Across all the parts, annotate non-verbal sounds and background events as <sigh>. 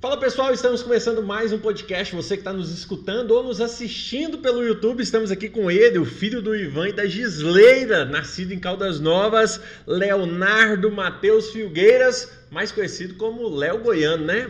Fala pessoal, estamos começando mais um podcast. Você que está nos escutando ou nos assistindo pelo YouTube, estamos aqui com ele, o filho do Ivan e da Gisleira, nascido em Caldas Novas, Leonardo Matheus Filgueiras, mais conhecido como Léo Goiano, né?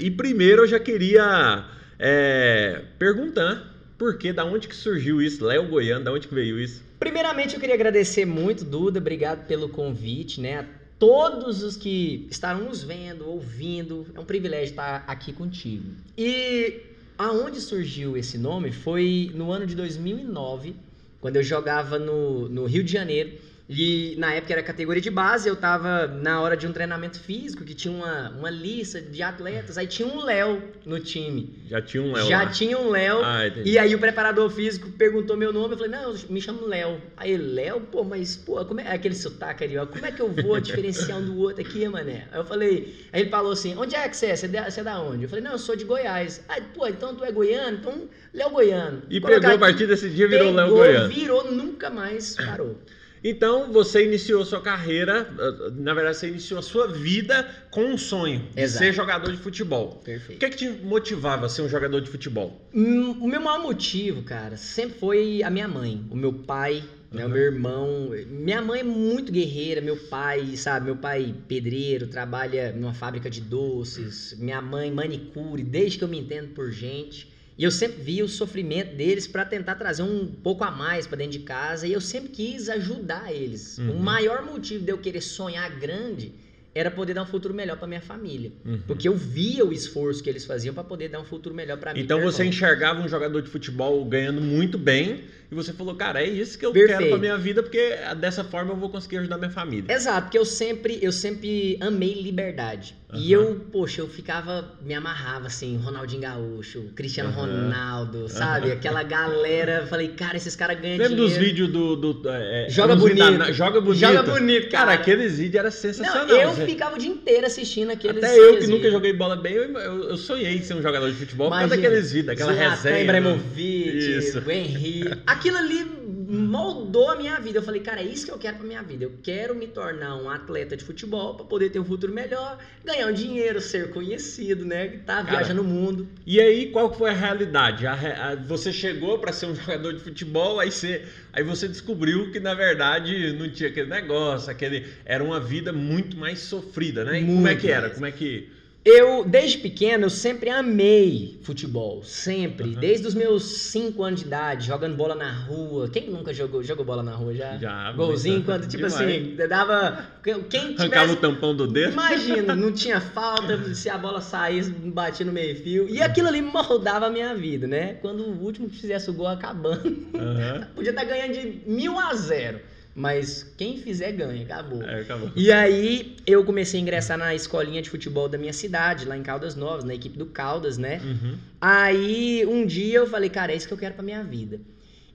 E primeiro eu já queria é, perguntar por que, da onde que surgiu isso? Léo Goiano, da onde que veio isso? Primeiramente eu queria agradecer muito, Duda, obrigado pelo convite, né? A todos os que estarão nos vendo, ouvindo, é um privilégio estar aqui contigo. E aonde surgiu esse nome foi no ano de 2009, quando eu jogava no, no Rio de Janeiro e na época era categoria de base, eu tava na hora de um treinamento físico, que tinha uma, uma lista de atletas, aí tinha um Léo no time. Já tinha um Léo Já lá. tinha um Léo. Ah, e aí o preparador físico perguntou meu nome, eu falei, não, eu me chamo Léo. Aí Léo, pô, mas, pô, como é aquele sotaque ali, ó, como é que eu vou diferenciar um do outro aqui, mané? Aí eu falei, aí ele falou assim, onde é que você é? Você é da, você é da onde? Eu falei, não, eu sou de Goiás. Aí, pô, então tu é goiano? Então, Léo Goiano. E Colocar pegou a partir desse dia virou Léo pegou, Goiano. Virou, nunca mais parou. Então você iniciou sua carreira, eh, na verdade você iniciou a sua vida com um sonho de Exato. ser jogador de futebol. O Perfeito. que é que te motivava a ser um jogador de futebol? Hum, O meu maior motivo, cara, sempre foi a minha mãe, o meu pai, né, o Uhum. meu irmão. Minha mãe é muito guerreira, meu pai, sabe, meu pai pedreiro, trabalha numa fábrica de doces, minha mãe manicure, desde que eu me entendo por gente. E eu sempre vi o sofrimento deles para tentar trazer um pouco a mais para dentro de casa e eu sempre quis ajudar eles. Uhum. O maior motivo de eu querer sonhar grande era poder dar um futuro melhor para minha família. Uhum. Porque eu via o esforço que eles faziam para poder dar um futuro melhor para mim. Então você irmão. enxergava um jogador de futebol ganhando muito bem e você falou, cara, é isso que eu Perfeito. quero pra minha vida porque dessa forma eu vou conseguir ajudar minha família. Exato, porque eu sempre, eu sempre amei liberdade. E Aham. eu, poxa, eu ficava, me amarrava assim, Ronaldinho Gaúcho, Cristiano Aham. Ronaldo, sabe? Aquela galera, falei, cara, esses caras ganham Lembra dinheiro. dos vídeos do. do é, é, Joga era vídeos bonito. da- joga bonito. Joga bonito, Cara, cara. aqueles vídeos eram Não, sensacionais. eu né? ficava o dia inteiro assistindo aqueles Até eu que aqueles nunca vídeos. joguei bola bem, eu, eu, eu sonhei em ser um jogador de futebol por causa Imagina, daqueles vídeos, daquela Zlatan resenha. né? Ibrahimovic, o Henry. <laughs> Aquilo ali moldou a minha vida. Eu falei, cara, é isso que eu quero pra minha vida. Eu quero me tornar um atleta de futebol pra poder ter um futuro melhor, ganhar um dinheiro, ser conhecido, né? Tá Cara, viajando o mundo. E aí, qual foi a realidade? A a- você chegou pra ser um <laughs> jogador de futebol, aí você, aí você descobriu que na verdade não tinha aquele negócio, aquele era uma vida muito mais sofrida, né? E como é que era? Como é que Eu, desde pequeno, eu sempre amei futebol. Sempre. Uhum. Desde os meus 5 anos de idade, jogando bola na rua. Quem nunca jogou, jogou bola na rua já? Já, Golzinho, quando, tipo Demais. assim, dava. Quem arrancava tivesse o tampão do dedo? Imagina, não <laughs> tinha falta, se a bola saísse, batia no meio-fio. E aquilo ali moldava a minha vida, né? Quando o último que fizesse o gol acabando, Aham. <laughs> podia estar ganhando de mil a zero. Mas quem fizer ganha, acabou. É, acabou. E aí eu comecei a ingressar na escolinha de futebol da minha cidade, lá em Caldas Novas, na equipe do Caldas, né? Uhum. Aí um dia eu falei, cara, é isso que eu quero pra minha vida.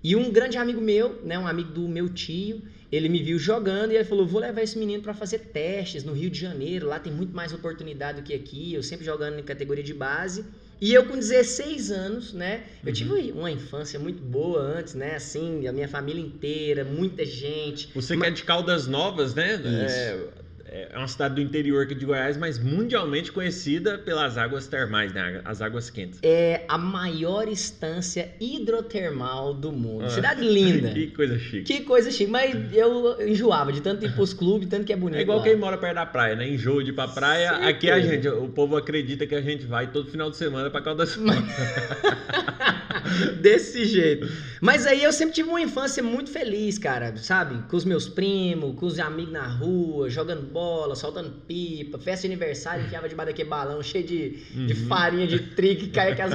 E um grande amigo meu, né, um amigo do meu tio, ele me viu jogando e ele falou: "Vou levar esse menino pra fazer testes no Rio de Janeiro, lá tem muito mais oportunidade do que aqui". Eu sempre jogando em categoria de base. E eu com 16 anos, né? Eu Uhum. tive uma infância muito boa antes, né? Assim, a minha família inteira, muita gente. Você que é de Caldas Novas, né? Isso. É, é uma cidade do interior aqui de Goiás, mas mundialmente conhecida pelas águas termais, né? As águas quentes. É a maior instância hidrotermal do mundo. Ah. Cidade linda. <laughs> que coisa chique. Que coisa chique, mas eu enjoava de tanto ir pros <laughs> clubes, tanto que é bonito. É igual lá. quem mora perto da praia, né? Enjoo de ir pra praia. Certeza. Aqui a gente, o povo acredita que a gente vai todo final de semana pra Caldas <laughs> Desse jeito. Mas aí eu sempre tive uma infância muito feliz, cara, sabe? Com os meus primos, com os amigos na rua, jogando bola, soltando pipa, festa de aniversário, enfiava debaixo daquele balão cheio de, de Uhum. farinha de trigo que caia com as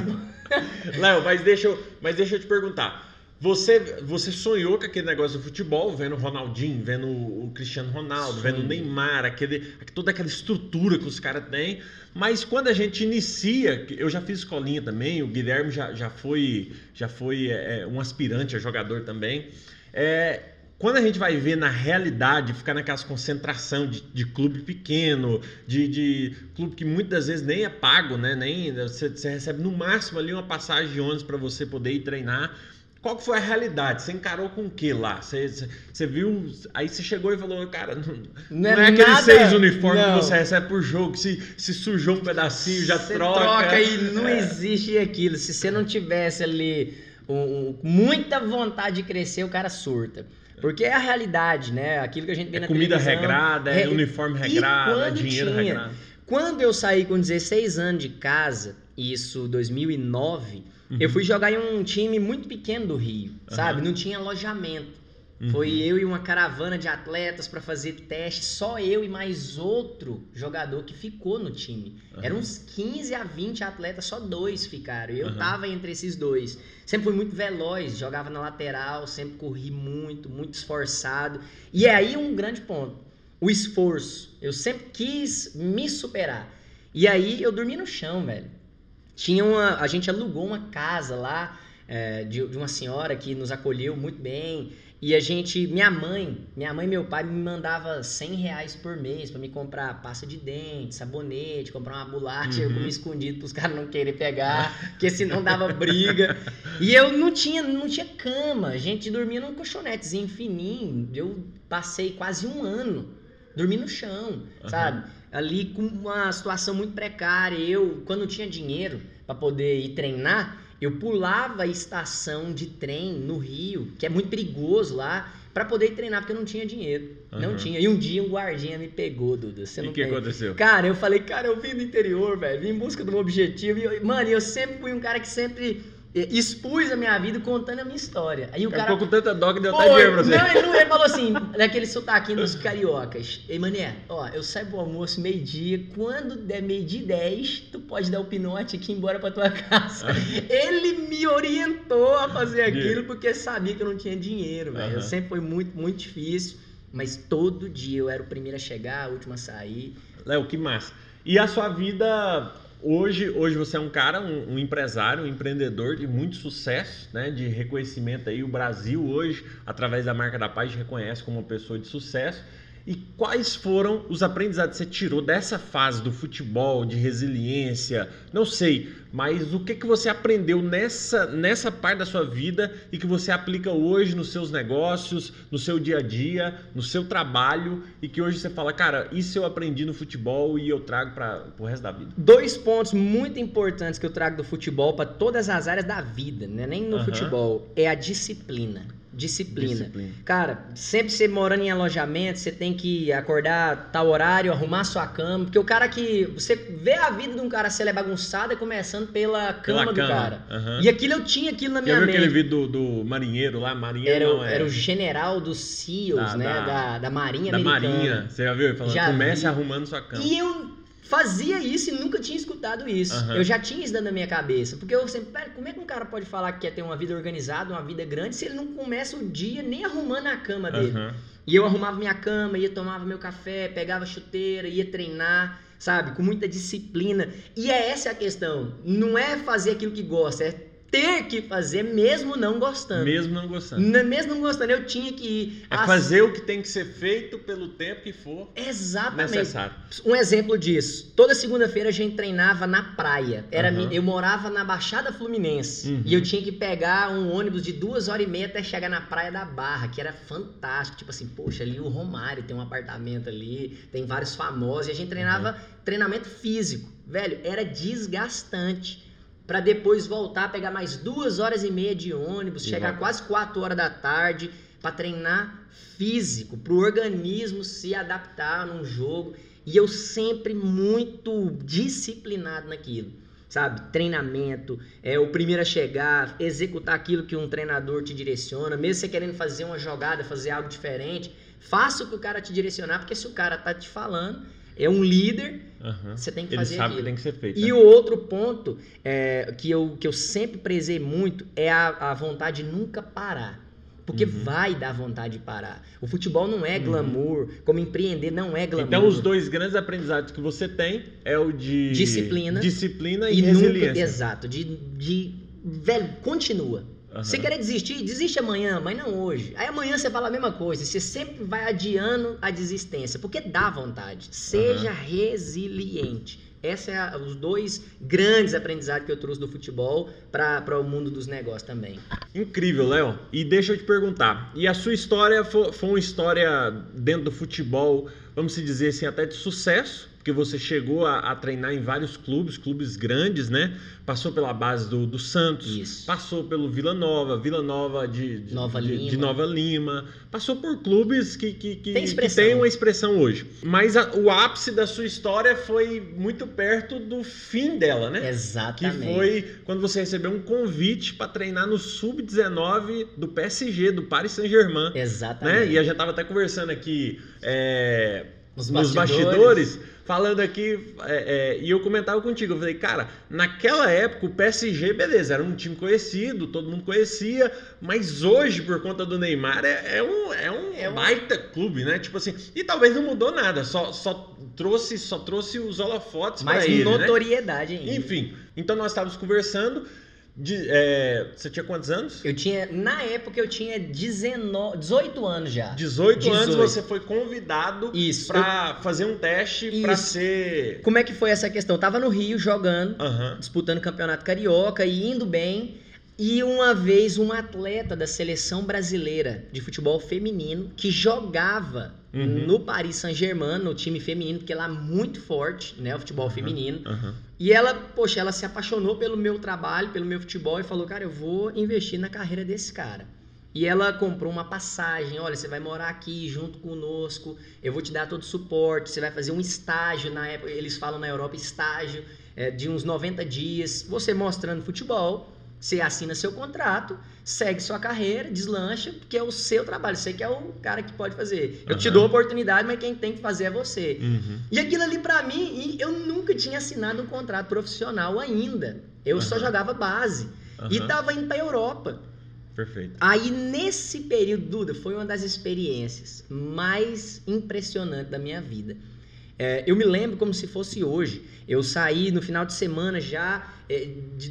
Léo, mas deixa, eu, mas deixa eu te perguntar. Você, você sonhou com aquele negócio do futebol, vendo o Ronaldinho, vendo o Cristiano Ronaldo, vendo o. Neymar, aquele, toda aquela estrutura que os caras têm. Mas quando a gente inicia, eu já fiz escolinha também, o Guilherme já, já foi, já foi é, um aspirante a jogador também. É, quando a gente vai ver na realidade, ficar naquelas concentração de, de clube pequeno, de, de clube que muitas vezes nem é pago, né? Nem você, você recebe no máximo ali uma passagem de ônibus para você poder ir treinar. qual que foi a realidade? Você encarou com o que lá? Você, você, viu. Aí você chegou e falou, cara, não, não, é é, aqueles nada- seis uniformes que você recebe por jogo, que se, se sujou um pedacinho, já Você troca. troca e não É. existe aquilo. Se você não tivesse ali um- um- muita vontade de crescer, o cara surta. Porque é a realidade, né? Aquilo que a gente vê É na comida televisão. regrada, é É, uniforme regrado, é dinheiro tinha? regrado. Quando eu saí com 16 anos de casa, isso 2009, eu Uhum. fui jogar em um time muito pequeno do Rio, sabe? Não tinha alojamento. Uhum. Foi eu e uma caravana de atletas pra fazer teste, só eu e mais outro jogador que ficou no time. Aham. Eram uns 15 a 20 atletas, só dois ficaram. Eu Aham. tava entre esses dois. Sempre fui muito veloz, jogava na lateral, sempre corri muito, muito esforçado. E é aí um grande ponto, o esforço. Eu sempre quis me superar. E aí eu dormi no chão, velho. Tinha uma, a gente alugou uma casa lá é, de, de uma senhora que nos acolheu muito bem. E a gente, minha mãe, minha mãe e meu pai me mandava 100 reais por mês pra me comprar pasta de dente, sabonete, comprar uma bolacha, eu Uhum. comia escondido pros caras não querem pegar, porque senão dava briga. E eu não tinha, não tinha cama, a gente dormia num colchonetezinho fininho. Eu passei quase um ano dormindo no chão, Aham. sabe? Ali com uma situação muito precária. Eu, quando tinha dinheiro pra poder ir treinar, eu pulava a estação de trem no Rio, que é muito perigoso lá, pra poder treinar, porque eu não tinha dinheiro. Não Aham. tinha. E um dia um guardinha me pegou, Duda. Você E não o que tem. aconteceu? Cara, eu falei, cara, eu vim do interior, velho, vim em busca de um objetivo. E, eu- mano, eu sempre fui um cara que sempre expus a minha vida contando a minha história. Aí o Ficou cara. com tanta dó que deu até dinheiro pra você. Não, ele, não, ele falou assim, naquele sotaquinho dos cariocas. Ei, mané, ó, eu saio pro almoço meio-dia. Quando der meio-dia e 10, tu pode dar o pinote aqui e ir embora pra tua casa. ele me orientou a fazer aquilo porque sabia que eu não tinha dinheiro, velho. Aham. Sempre foi muito, muito difícil. Mas todo dia eu era o primeiro a chegar, o último a sair. Léo, que massa. E a sua vida hoje, hoje você é um cara, um, um empresário, um empreendedor de muito sucesso, né? De reconhecimento aí. O Brasil hoje, através da marca da paz, reconhece como uma pessoa de sucesso. E quais foram os aprendizados que você tirou dessa fase do futebol, de resiliência? Não sei, mas o que, que você aprendeu nessa, nessa parte da sua vida e que você aplica hoje nos seus negócios, no seu dia a dia, no seu trabalho e que hoje você fala, cara, isso eu aprendi no futebol e eu trago para o resto da vida. Dois pontos muito importantes que eu trago do futebol para todas as áreas da vida, né? Nem no Aham. futebol, é a disciplina. Disciplina. Disciplina. Cara, sempre você morando em alojamento, você tem que acordar tal horário, arrumar sua cama, porque o cara que. Você vê a vida de um cara se ela é bagunçada começando pela cama Pela do cama. cara. Aham. E aquilo eu tinha aquilo na minha viu mente. aquele vídeo do, do marinheiro lá? Marinheiro Era, o- não, é era o general dos SEALs, Da- né? da- Da, da Marinha da Americana. marinha. Você já viu? ele Falando, Já comece vi. arrumando sua cama. E eu fazia isso e nunca tinha escutado isso. Aham. Eu já tinha isso dentro da minha cabeça. Porque eu sempre, "Pera, como é que um cara pode falar que quer ter uma vida organizada, uma vida grande, se ele não começa o dia nem arrumando a cama dele? Aham. E eu arrumava minha cama, ia tomava meu café, pegava chuteira, ia treinar, sabe? Com muita disciplina. E é essa a questão. Não é fazer aquilo que gosta, é ter que fazer mesmo não gostando. Mesmo não gostando. N- Mesmo não gostando, eu tinha que ir. É fazer o que tem que ser feito pelo tempo que for Exatamente. necessário. Um exemplo disso. Toda segunda-feira a gente treinava na praia. Era, mi- Eu morava na Baixada Fluminense. Uhum. E eu tinha que pegar um ônibus de duas horas e meia até chegar na Praia da Barra, que era fantástico. Tipo assim, poxa, ali o Romário tem um apartamento ali, tem vários famosos. E a gente treinava treinamento físico. Velho, era desgastante. Pra depois voltar, pegar mais duas horas e meia de ônibus, E chegar quase quatro horas da tarde pra treinar físico, pro organismo se adaptar num jogo. E eu sempre muito disciplinado naquilo. Sabe? Treinamento, é o primeiro a chegar, executar aquilo que um treinador te direciona, mesmo você querendo fazer uma jogada, fazer algo diferente, faça o que o cara te direcionar, porque se o cara tá te falando, é um líder, Aham. você tem que Ele fazer sabe que aquilo. tem que ser feito. E né? o outro ponto é, que, eu, que eu sempre prezei muito é a, a vontade de nunca parar. Porque Uhum. vai dar vontade de parar. O futebol não é Uhum. glamour, como empreender não é glamour. Então, os dois grandes aprendizados que você tem é o de Disciplina. disciplina e, e resiliência. nunca, exato, de, de velho, continua. Aham. Você querer desistir, desiste amanhã, mas não hoje. Aí amanhã você fala a mesma coisa. Você sempre vai adiando a desistência, porque dá vontade. Seja resiliente. Esses é os dois grandes aprendizados que eu trouxe do futebol para o mundo dos negócios também. Incrível, Léo. E deixa eu te perguntar, e a sua história foi, foi uma história dentro do futebol, vamos dizer assim, até de sucesso? Porque você chegou a, a, treinar em vários clubes, clubes grandes, né? Passou pela base do, do Santos, Isso. passou pelo Vila Nova, Vila Nova de, de, Nova, de, Lima. de Nova Lima, passou por clubes que, que, que, tem, que tem uma expressão hoje. Mas a, o ápice da sua história foi muito perto do fim dela, né? Exatamente. Que foi quando você recebeu um convite para treinar no Sub-19 do PSG, do Paris Saint-Germain. Exatamente. Né? E a gente tava até conversando aqui. É, nos bastidores. bastidores, falando aqui, é, é, e eu comentava contigo, eu falei, cara, naquela época o PSG, beleza, era um time conhecido, todo mundo conhecia, mas hoje, por conta do Neymar, é, é um, é um é baita clube, né? Tipo assim, e talvez não mudou nada, só, só trouxe só trouxe os holofotes para ele, né? notoriedade né? ainda. Enfim, então nós estávamos conversando, de, é, você tinha quantos anos? Eu tinha, na época eu tinha 19, 18 anos já. 18, 18. anos você foi convidado para eu... fazer um teste para ser. Como é que foi essa questão? Eu tava no Rio jogando, uhum. disputando o campeonato carioca e indo bem. E uma vez um atleta da seleção brasileira de futebol feminino que jogava uhum. no Paris Saint-Germain, no time feminino, porque lá é muito forte, né, o futebol uhum. feminino. Uhum. E ela, poxa, ela se apaixonou pelo meu trabalho, pelo meu futebol e falou: "Cara, eu vou investir na carreira desse cara". E ela comprou uma passagem, olha, você vai morar aqui junto conosco, eu vou te dar todo o suporte, você vai fazer um estágio na época, eles falam na Europa estágio é, de uns 90 dias, você mostrando futebol, você assina seu contrato, segue sua carreira, deslancha, porque é o seu trabalho. Você que é o cara que pode fazer. Eu uhum. te dou a oportunidade, mas quem tem que fazer é você. Uhum. E aquilo ali para mim, eu nunca tinha assinado um contrato profissional ainda. Eu uhum. só jogava base. E tava indo pra Europa. Perfeito. Aí nesse período, Duda, foi uma das experiências mais impressionantes da minha vida. É, eu me lembro como se fosse hoje. Eu saí no final de semana já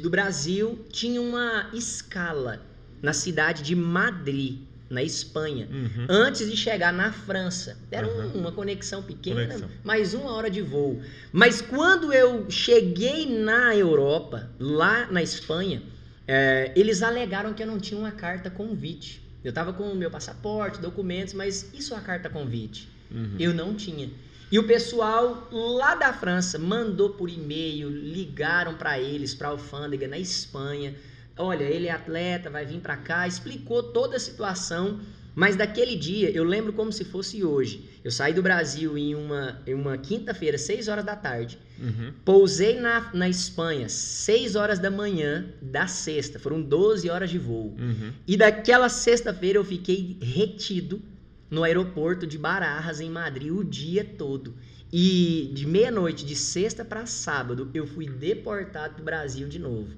do Brasil, tinha uma escala na cidade de Madrid, na Espanha, uhum. antes de chegar na França. Era uhum. uma conexão pequena, conexão. mais uma hora de voo. Mas quando eu cheguei na Europa, lá na Espanha, é, eles alegaram que eu não tinha uma carta convite. Eu estava com o meu passaporte, documentos, mas isso é a carta convite? Uhum. Eu não tinha. E o pessoal lá da França mandou por e-mail, ligaram para eles, para a alfândega na Espanha. Olha, ele é atleta, vai vir para cá, explicou toda a situação. Mas daquele dia, eu lembro como se fosse hoje. Eu saí do Brasil em uma, em uma quinta-feira, 6 horas da tarde. Uhum. Pousei na, na Espanha, 6 horas da manhã da sexta. Foram 12 horas de voo. Uhum. E daquela sexta-feira eu fiquei retido no aeroporto de Barajas, em Madrid, o dia todo. E de meia-noite, de sexta para sábado, eu fui deportado para o Brasil de novo.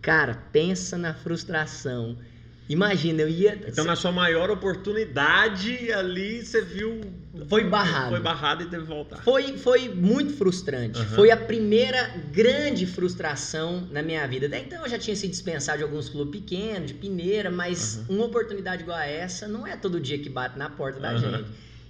Cara, pensa na frustração. Imagina, eu ia. Então, na sua maior oportunidade ali, você viu. Foi barrado. Foi barrado e teve que voltar. Foi, foi muito frustrante. Uhum. Foi a primeira grande frustração na minha vida. Até então eu já tinha sido dispensado de alguns clubes pequenos, de Pineira, mas Uhum. uma oportunidade igual a essa não é todo dia que bate na porta da Uhum. gente.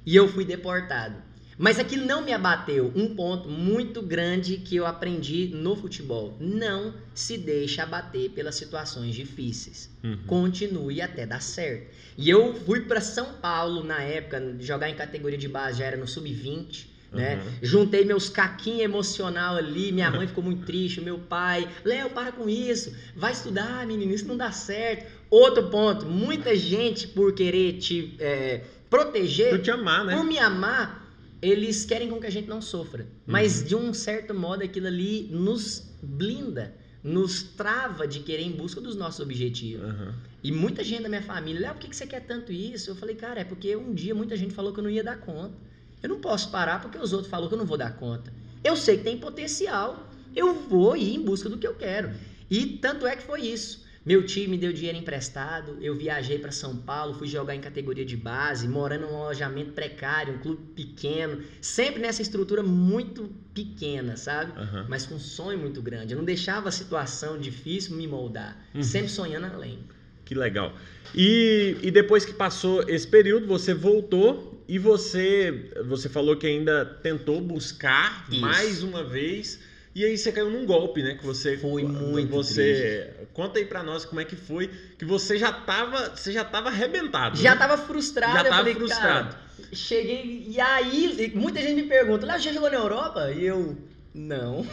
E eu fui deportado. Mas aquilo não me abateu. Um ponto muito grande que eu aprendi no futebol: não se deixe abater pelas situações difíceis. Uhum. Continue até dar certo. E eu fui para São Paulo na época, jogar em categoria de base já era no sub-20. Né? Uhum. Juntei meus caquinhos emocional ali, minha mãe ficou muito triste, meu pai, Léo, para com isso, vai estudar, menino, isso não dá certo. Outro ponto, muita gente por querer te é, proteger, Por te amar, né? por me amar, eles querem com que a gente não sofra. Mas Uhum. de um certo modo aquilo ali nos blinda, nos trava de querer em busca dos nossos objetivos. Uhum. E muita gente da minha família, Léo, por que que você quer tanto isso? Eu falei, cara, é porque um dia muita gente falou que eu não ia dar conta. Eu não posso parar porque os outros falaram que eu não vou dar conta. Eu sei que tem potencial. Eu vou ir em busca do que eu quero. E tanto é que foi isso. Meu time me deu dinheiro emprestado, eu viajei para São Paulo, fui jogar em categoria de base, morando num alojamento precário, um clube pequeno, sempre nessa estrutura muito pequena, sabe? Uhum. Mas com um sonho muito grande. Eu não deixava a situação difícil me moldar, Uhum. sempre sonhando além. Que legal. E, e depois que passou esse período, você voltou e você, você falou que ainda tentou buscar Isso. mais uma vez E aí você caiu num golpe, né? Que você Foi muito Você conta aí pra nós como é que foi, que você já tava, você já tava arrebentado. Já né? tava frustrado. Já tava falei, frustrado. Cheguei. E aí, muita gente me pergunta: Léo, já jogou na Europa? E eu. Não.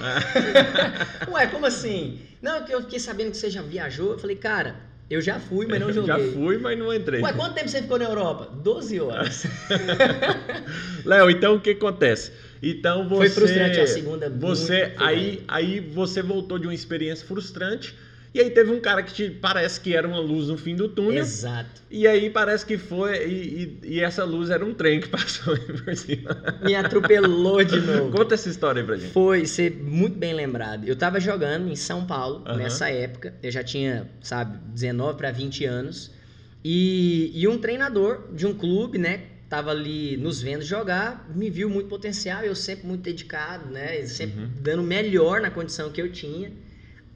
<laughs> Ué, como assim? Não, que eu fiquei sabendo que você já viajou. Eu falei, cara, eu já fui, mas não <laughs> joguei. Já fui, mas não entrei. Ué, quanto tempo você ficou na Europa? 12 horas. <laughs> Léo, então o que acontece? Então você Foi frustrante a segunda. Você aí aí você voltou de uma experiência frustrante e aí teve um cara que te parece que era uma luz no fim do túnel. Exato. E aí parece que foi e, e- e essa luz era um trem que <laughs> passou aí por cima. Me atropelou de novo. Conta essa história aí pra gente. Foi ser muito bem lembrado. Eu tava jogando em São Paulo Aham. nessa época. Eu já tinha, sabe, 19 para 20 anos. E, e um treinador de um clube, né? Tava ali nos vendo jogar, me viu muito potencial, eu sempre muito dedicado, né? Sempre Uhum. dando melhor na condição que eu tinha.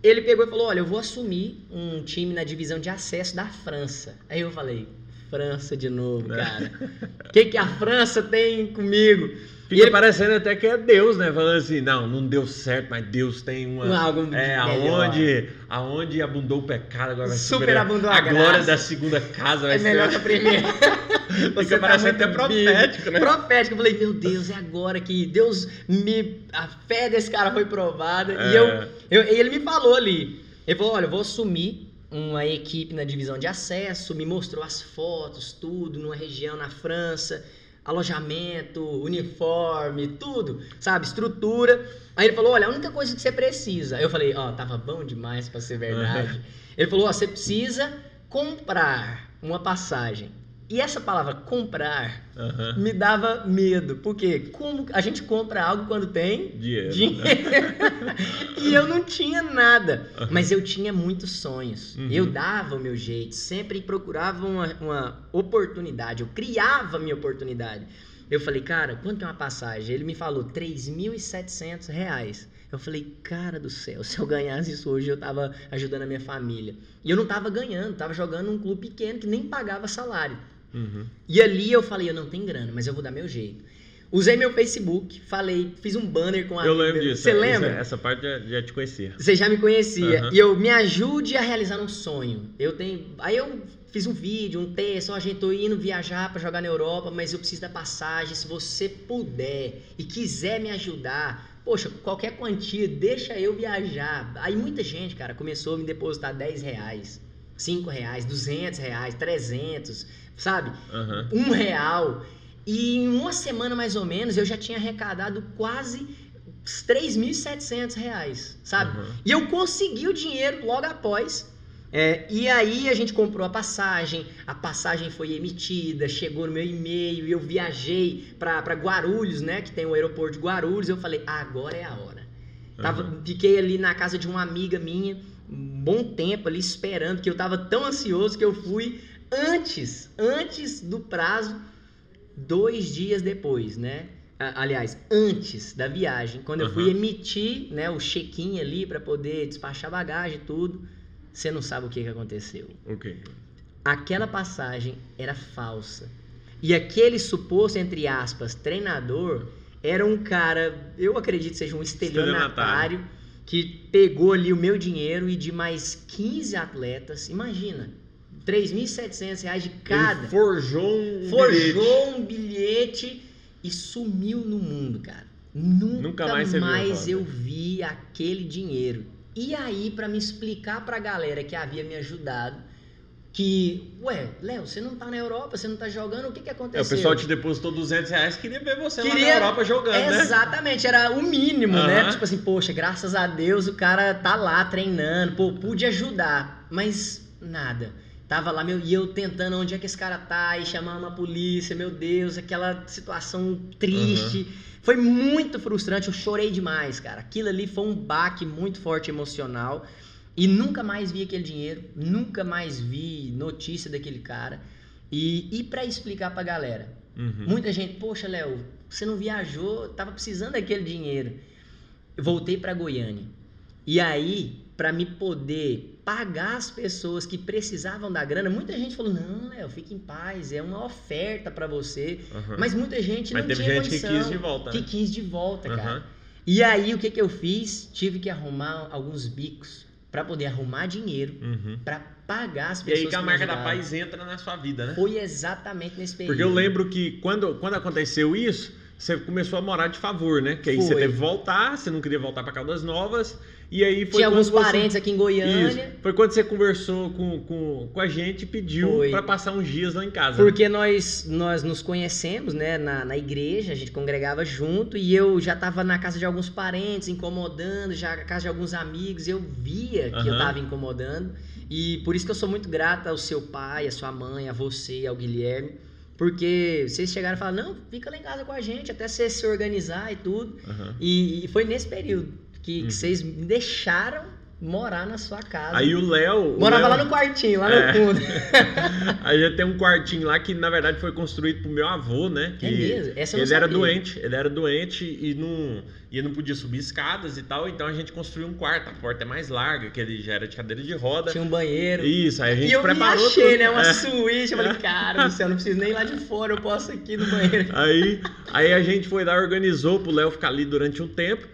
Ele pegou e falou: Olha, eu vou assumir um time na divisão de acesso da França. Aí eu falei: França de novo, É. cara. O que, que a França tem comigo? E Fica ele- parecendo até que é Deus, né? Falando assim, não, não deu certo, mas Deus tem uma. Um algo é, aonde, aonde abundou o pecado, agora vai Super superar. abundou a a glória da segunda casa vai É melhor que a primeira. <laughs> <laughs> Fica parecendo até profético, né? Profético. Eu falei, meu Deus, é agora que Deus me. A fé desse cara foi provada. E É. eu, eu- e ele me falou ali. Ele falou: olha, eu vou assumir uma equipe na divisão de acesso, me mostrou as fotos, tudo, numa região na França, alojamento, uniforme, tudo, sabe? Estrutura. Aí ele falou: olha, a única coisa que você precisa. Eu falei: ó, tava bom demais pra ser verdade. <laughs> Ele falou: ó, você precisa comprar uma passagem. E essa palavra comprar Aham. me dava medo, porque como a gente compra algo quando tem Dinheiro. dinheiro? <laughs> e eu não tinha nada, mas eu tinha muitos sonhos. Uhum. Eu dava o meu jeito, sempre procurava uma, uma oportunidade, eu criava a minha oportunidade. Eu falei, cara, quanto é uma passagem? Ele me falou, 3.700 reais. Eu falei, cara do céu, se eu ganhasse isso hoje, eu tava ajudando a minha família. E eu não tava ganhando, tava jogando num clube pequeno que nem pagava salário. Uhum. E ali eu falei, eu não tenho grana, mas eu vou dar meu jeito. Usei meu Facebook, falei, fiz um banner com a Eu lembro disso. Você essa- lembra? Essa, parte já, já te conhecia. Você já me conhecia. Aham. E eu me ajude a realizar um sonho. Eu tenho. Aí eu fiz um vídeo, um texto, ó, gente, tô indo viajar para jogar na Europa, mas eu preciso da passagem. Se você puder e quiser me ajudar, poxa, qualquer quantia, deixa eu viajar. Aí muita gente, cara, começou a me depositar 10 reais, 5 reais, 200 reais, 300, sabe? Aham. um real. E em uma semana mais ou menos eu já tinha arrecadado quase 3.700 reais, sabe? Uhum. E eu consegui o dinheiro logo após. É, e aí a gente comprou a passagem, a passagem foi emitida, chegou no meu e-mail, e eu viajei para Guarulhos, né? Que tem o aeroporto de Guarulhos. Eu falei, agora é a hora. Tava, Uhum. Fiquei ali na casa de uma amiga minha, um bom tempo ali esperando, que eu tava tão ansioso que eu fui antes, antes do prazo, dois dias depois, né? Aliás, antes da viagem, quando eu fui emitir né, o check-in ali para poder despachar bagagem e tudo, você não sabe o que, que aconteceu. Ok. Aquela passagem era falsa. E aquele suposto, entre aspas, treinador era um cara, eu acredito que seja um estelionatário, que pegou ali o meu dinheiro e de mais 15 atletas, imagina, 3.700 reais de cada, Ele forjou um bilhete. forjou um bilhete e sumiu no mundo, cara. Nunca, Nunca mais mais eu vi aquele dinheiro. E aí, pra me explicar pra galera que havia me ajudado, que, ué, Léo, você não tá na Europa, você não tá jogando, o que que É, aconteceu? o pessoal te depositou 200 reais, queria ver você lá Queria- na Europa jogando, né? Exatamente, era o mínimo, né? Aham. Tipo assim, poxa, graças a Deus o cara tá lá treinando, pô, pude ajudar, mas nada. Tava lá, meu, e eu tentando onde é que esse cara tá, e chamar uma polícia, meu Deus, aquela situação triste. Foi muito frustrante, eu chorei demais, cara. Aquilo ali foi um baque muito forte emocional. E nunca mais vi aquele dinheiro, nunca mais vi notícia daquele cara. E, e para explicar pra galera, Uhum. Muita gente, poxa, Léo, você não viajou, tava precisando daquele dinheiro. Eu voltei para Goiânia. E aí, para me poder pagar as pessoas que precisavam da grana, muita gente falou: "Não, Léo, fique em paz, é uma oferta para você". Aham. Mas muita gente Mas não teve tinha gente que condição, quis de volta, que né? quis de volta, cara. Aham. E aí o que, que eu fiz? Tive que arrumar alguns bicos para poder arrumar dinheiro Uhum. para pagar as E pessoas aí que a marca da paz entra na sua vida, né? Foi exatamente nesse período. Porque eu lembro que quando, quando aconteceu isso, você começou a morar de favor, né? Que aí você Foi. teve que voltar, você não queria voltar para Caldas Novas. E aí foi Tinha alguns você... parentes aqui em Goiânia. Isso. Foi quando você conversou com, com, com a gente e pediu para passar uns dias lá em casa. Porque nós, nós nos conhecemos, né, na, na igreja, a gente congregava junto e eu já tava na casa de alguns parentes, incomodando, já na casa de alguns amigos, eu via que eu Aham. tava incomodando. E por isso que eu sou muito grata ao seu pai, à sua mãe, a você, ao Guilherme, porque vocês chegaram e falaram, não, fica lá em casa com a gente, até você se organizar e tudo. Aham. E, e foi nesse período que, que Uhum. vocês me deixaram morar na sua casa. Aí o Léo. Morava Léo- lá no quartinho, lá É. no fundo. <laughs> Aí já tem um quartinho lá que na verdade foi construído pro meu avô, né? Que É mesmo? Essa eu ele era doente, ele era doente e não, e não podia subir escadas e tal, então a gente construiu um quarto. A porta é mais larga, que ele já era de cadeira de roda. Tinha um banheiro. Isso, aí a gente e eu preparou me achei, tudo. né? Uma É. suíte. Eu falei, cara do céu, não preciso nem ir lá de fora, eu posso aqui no banheiro. Aí, aí a gente foi lá, organizou pro Léo ficar ali durante um tempo.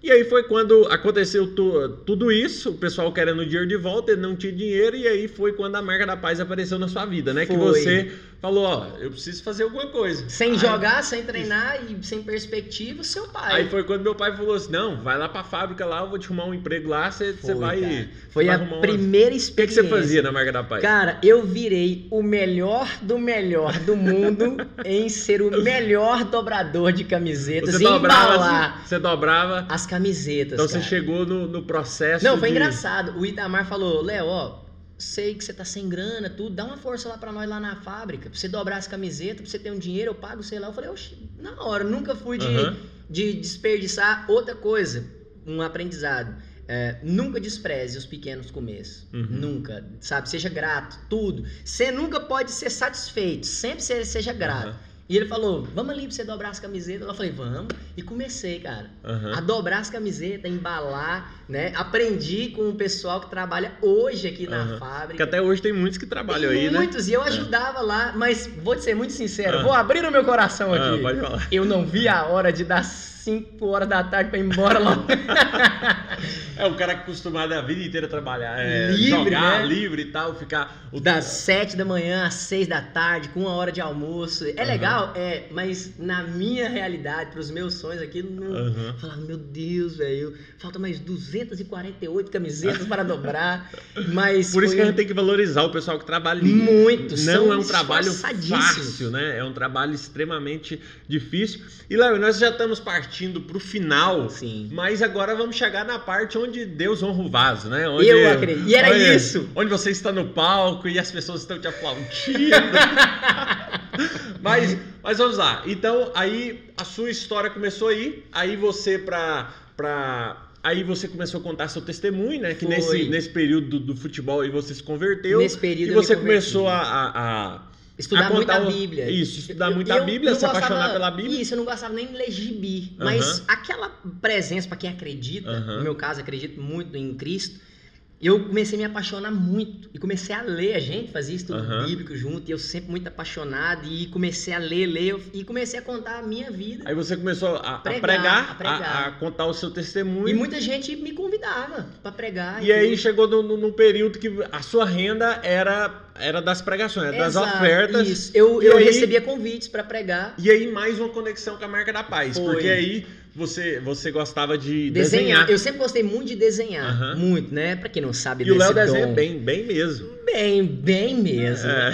E aí foi quando aconteceu tu- tudo isso, o pessoal querendo o dinheiro de volta, ele não tinha dinheiro, e aí foi quando a marca da paz apareceu na sua vida, né? Que Foi. você falou, ó, eu preciso fazer alguma coisa. Sem Aí- jogar, sem treinar e sem perspectiva, seu pai. Aí foi quando meu pai falou assim: não, vai lá pra fábrica lá, eu vou te arrumar um emprego lá, você você vai. cara. Foi vai a arrumar uma- primeira O que, que experiência. você fazia na marca da paz? Cara, eu virei o melhor do melhor do mundo <laughs> em ser o melhor dobrador de camisetas você e dobrava, embalar assim, você dobrava. as camisetas. Então você cara. chegou no, no processo. Não, foi de- engraçado. O Itamar falou, Léo, ó, sei que você tá sem grana, tudo, dá uma força lá pra nós lá na fábrica, pra você dobrar as camisetas, pra você ter um dinheiro, eu pago, sei lá. Eu falei, oxe, na hora, nunca fui de, Aham. de desperdiçar outra coisa, um aprendizado. É, nunca despreze os pequenos começos. Uhum. Nunca. Sabe? Seja grato. Tudo. Você nunca pode ser satisfeito. Sempre se- seja grato. Aham. E ele falou: Vamos ali pra você dobrar as camisetas. Eu falei: Vamos. E comecei, cara. Aham. A dobrar as camisetas, embalar, né? Aprendi com o pessoal que trabalha hoje aqui na. Porque fábrica. até hoje tem muitos que trabalham Tem aí, né? muitos, e eu ajudava lá, mas vou te ser muito sincero, Ah. vou abrir o meu coração Ah, aqui. pode falar. Eu não vi a hora de dar 5 horas da tarde pra ir embora lá. <laughs> É o cara que acostumado a vida inteira a trabalhar, é, Livre, jogar né? livre e tal, ficar. O... Das 7 da manhã às 6 da tarde, com uma hora de almoço. É Aham. legal? É, mas na minha realidade, pros meus sonhos, aquilo não. Aham. Eu Falava, meu Deus, velho, falta mais 248 camisetas para dobrar. Mas Por isso que a um- gente tem que valorizar o pessoal que trabalha. Muito, Não é um trabalho fácil, né? É um trabalho extremamente difícil. E Léo, nós já estamos partindo pro final. Sim. Mas agora vamos chegar na parte onde Deus honra o vaso, né? Onde, Eu acredito. E era onde- isso. Onde você está no palco e as pessoas estão te aplaudindo. <laughs> mas, mas vamos lá. Então, aí a sua história começou aí. Aí você pra. pra Aí você começou a contar seu testemunho, né? Que Foi. nesse, nesse período do, do futebol aí você se converteu. Nesse período E você começou a, a- a- Estudar muito a Bíblia. Isso, estudar muito a eu Bíblia, se apaixonar gostava- pela Bíblia. Isso, eu não gostava nem de ler gibi. Mas aquela presença, pra quem acredita, Aham. no meu caso, acredito muito em Cristo, eu comecei a me apaixonar muito. E comecei a ler, a gente fazia estudo Aham. bíblico junto, e eu sempre muito apaixonado. E comecei a ler, ler, e comecei a contar a minha vida. Aí você começou a, a Pregar, pregar, a pregar. A, a contar o seu testemunho. E muita gente me convidava pra pregar. E aí tudo. chegou num, num período que a sua renda era, era das pregações, era das ofertas. Isso. Eu, E eu aí- recebia convites pra pregar. E aí mais uma conexão com a marca da paz. Foi. Porque aí você, você gostava de Desenhar. desenhar. Eu sempre gostei muito de desenhar. Muito, né? Pra quem não sabe E o Léo desenha dom. bem, bem mesmo. Bem, bem mesmo. É.